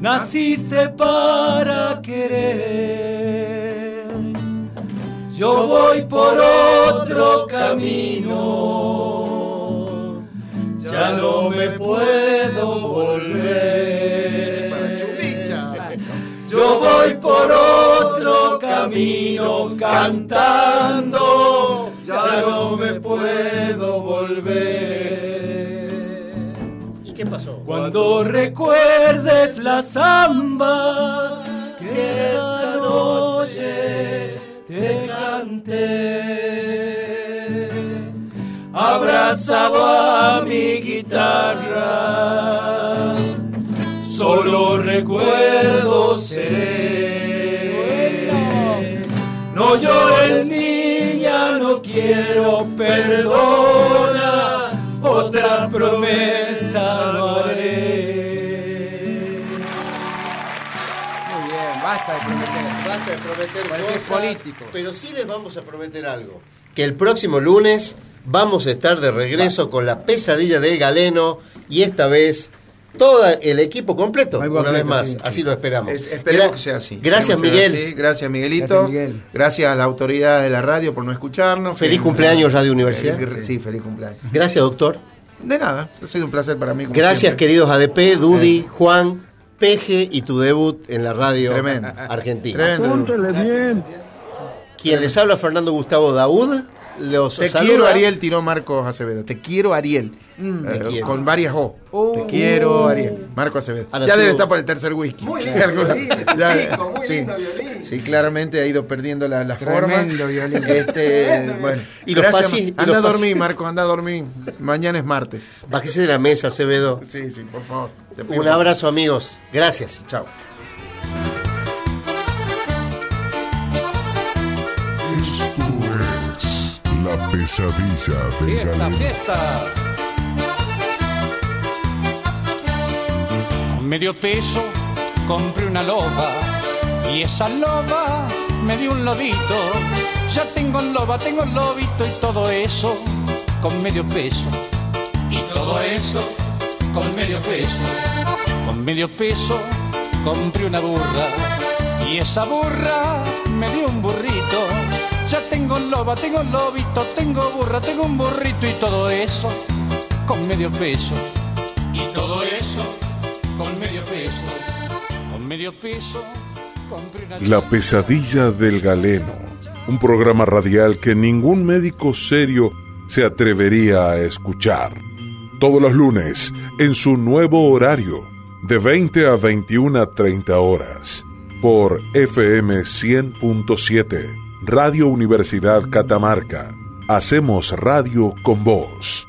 Naciste para querer. Yo voy por otro camino. Ya no me puedo volver. Yo voy por otro camino cantando. Ya no me puedo volver. Cuando recuerdes la samba que esta noche te canté, abrazado a mi guitarra, solo recuerdo seré. No llores niña, no quiero perdona, otra promesa basta de prometer. Basta de prometer cosas, político. pero sí les vamos a prometer algo. Que el próximo lunes vamos a estar de regreso con la pesadilla del galeno y esta vez todo el equipo completo, Muy una vez más. sí. Así lo esperamos. Es- esperemos Gra- que sea así. Gracias, Miguel. así. Gracias, Miguelito. Gracias, Miguel. Gracias a la autoridad de la radio por no escucharnos. Feliz cumpleaños, Radio Universidad. Sí, feliz cumpleaños. Gracias, doctor. De nada, ha sido un placer para mí. Gracias, siempre. queridos ADP, Dudi, Juan, Peje y tu debut en la radio Tremendo. argentina. Tremendo. Bien. Quien les habla, Fernando Gustavo Daud. Los Te saluda. quiero, Ariel, tiró Marcos Acevedo. Te quiero, Ariel. Mm. Eh. Con varias O. Uh. Te quiero, Ariel. Marco Acevedo. Ya debe estar por el tercer whisky. Muy lindo Alguna- violín, ese ya- chico, muy sí. lindo violín. Sí, claramente ha ido perdiendo la- las formas. violín. Este, bueno, Y los gracias, pasi- y anda los a dormir, pasi- Marco, anda a dormir. Mañana es martes. Bájese de la mesa, Acevedo. Sí, sí, por favor. Un abrazo, amigos. Gracias. Chao. Esto es La pesadilla del galeno. fiesta. Medio peso compré una loba y esa loba me dio un lobito. Ya tengo loba, tengo lobito y todo eso con medio peso. Y todo eso con medio peso. Con medio peso compré una burra y esa burra me dio un burrito. Ya tengo loba, tengo lobito, tengo burra, tengo un burrito y todo eso con medio peso. Y todo eso con medio peso. Con medio peso compré una La pesadilla del galeno. Un programa radial que ningún médico serio se atrevería a escuchar. Todos los lunes, en su nuevo horario, de 20 a 21 a 30 horas, por FM 100.7, Radio Universidad Catamarca. Hacemos radio con vos.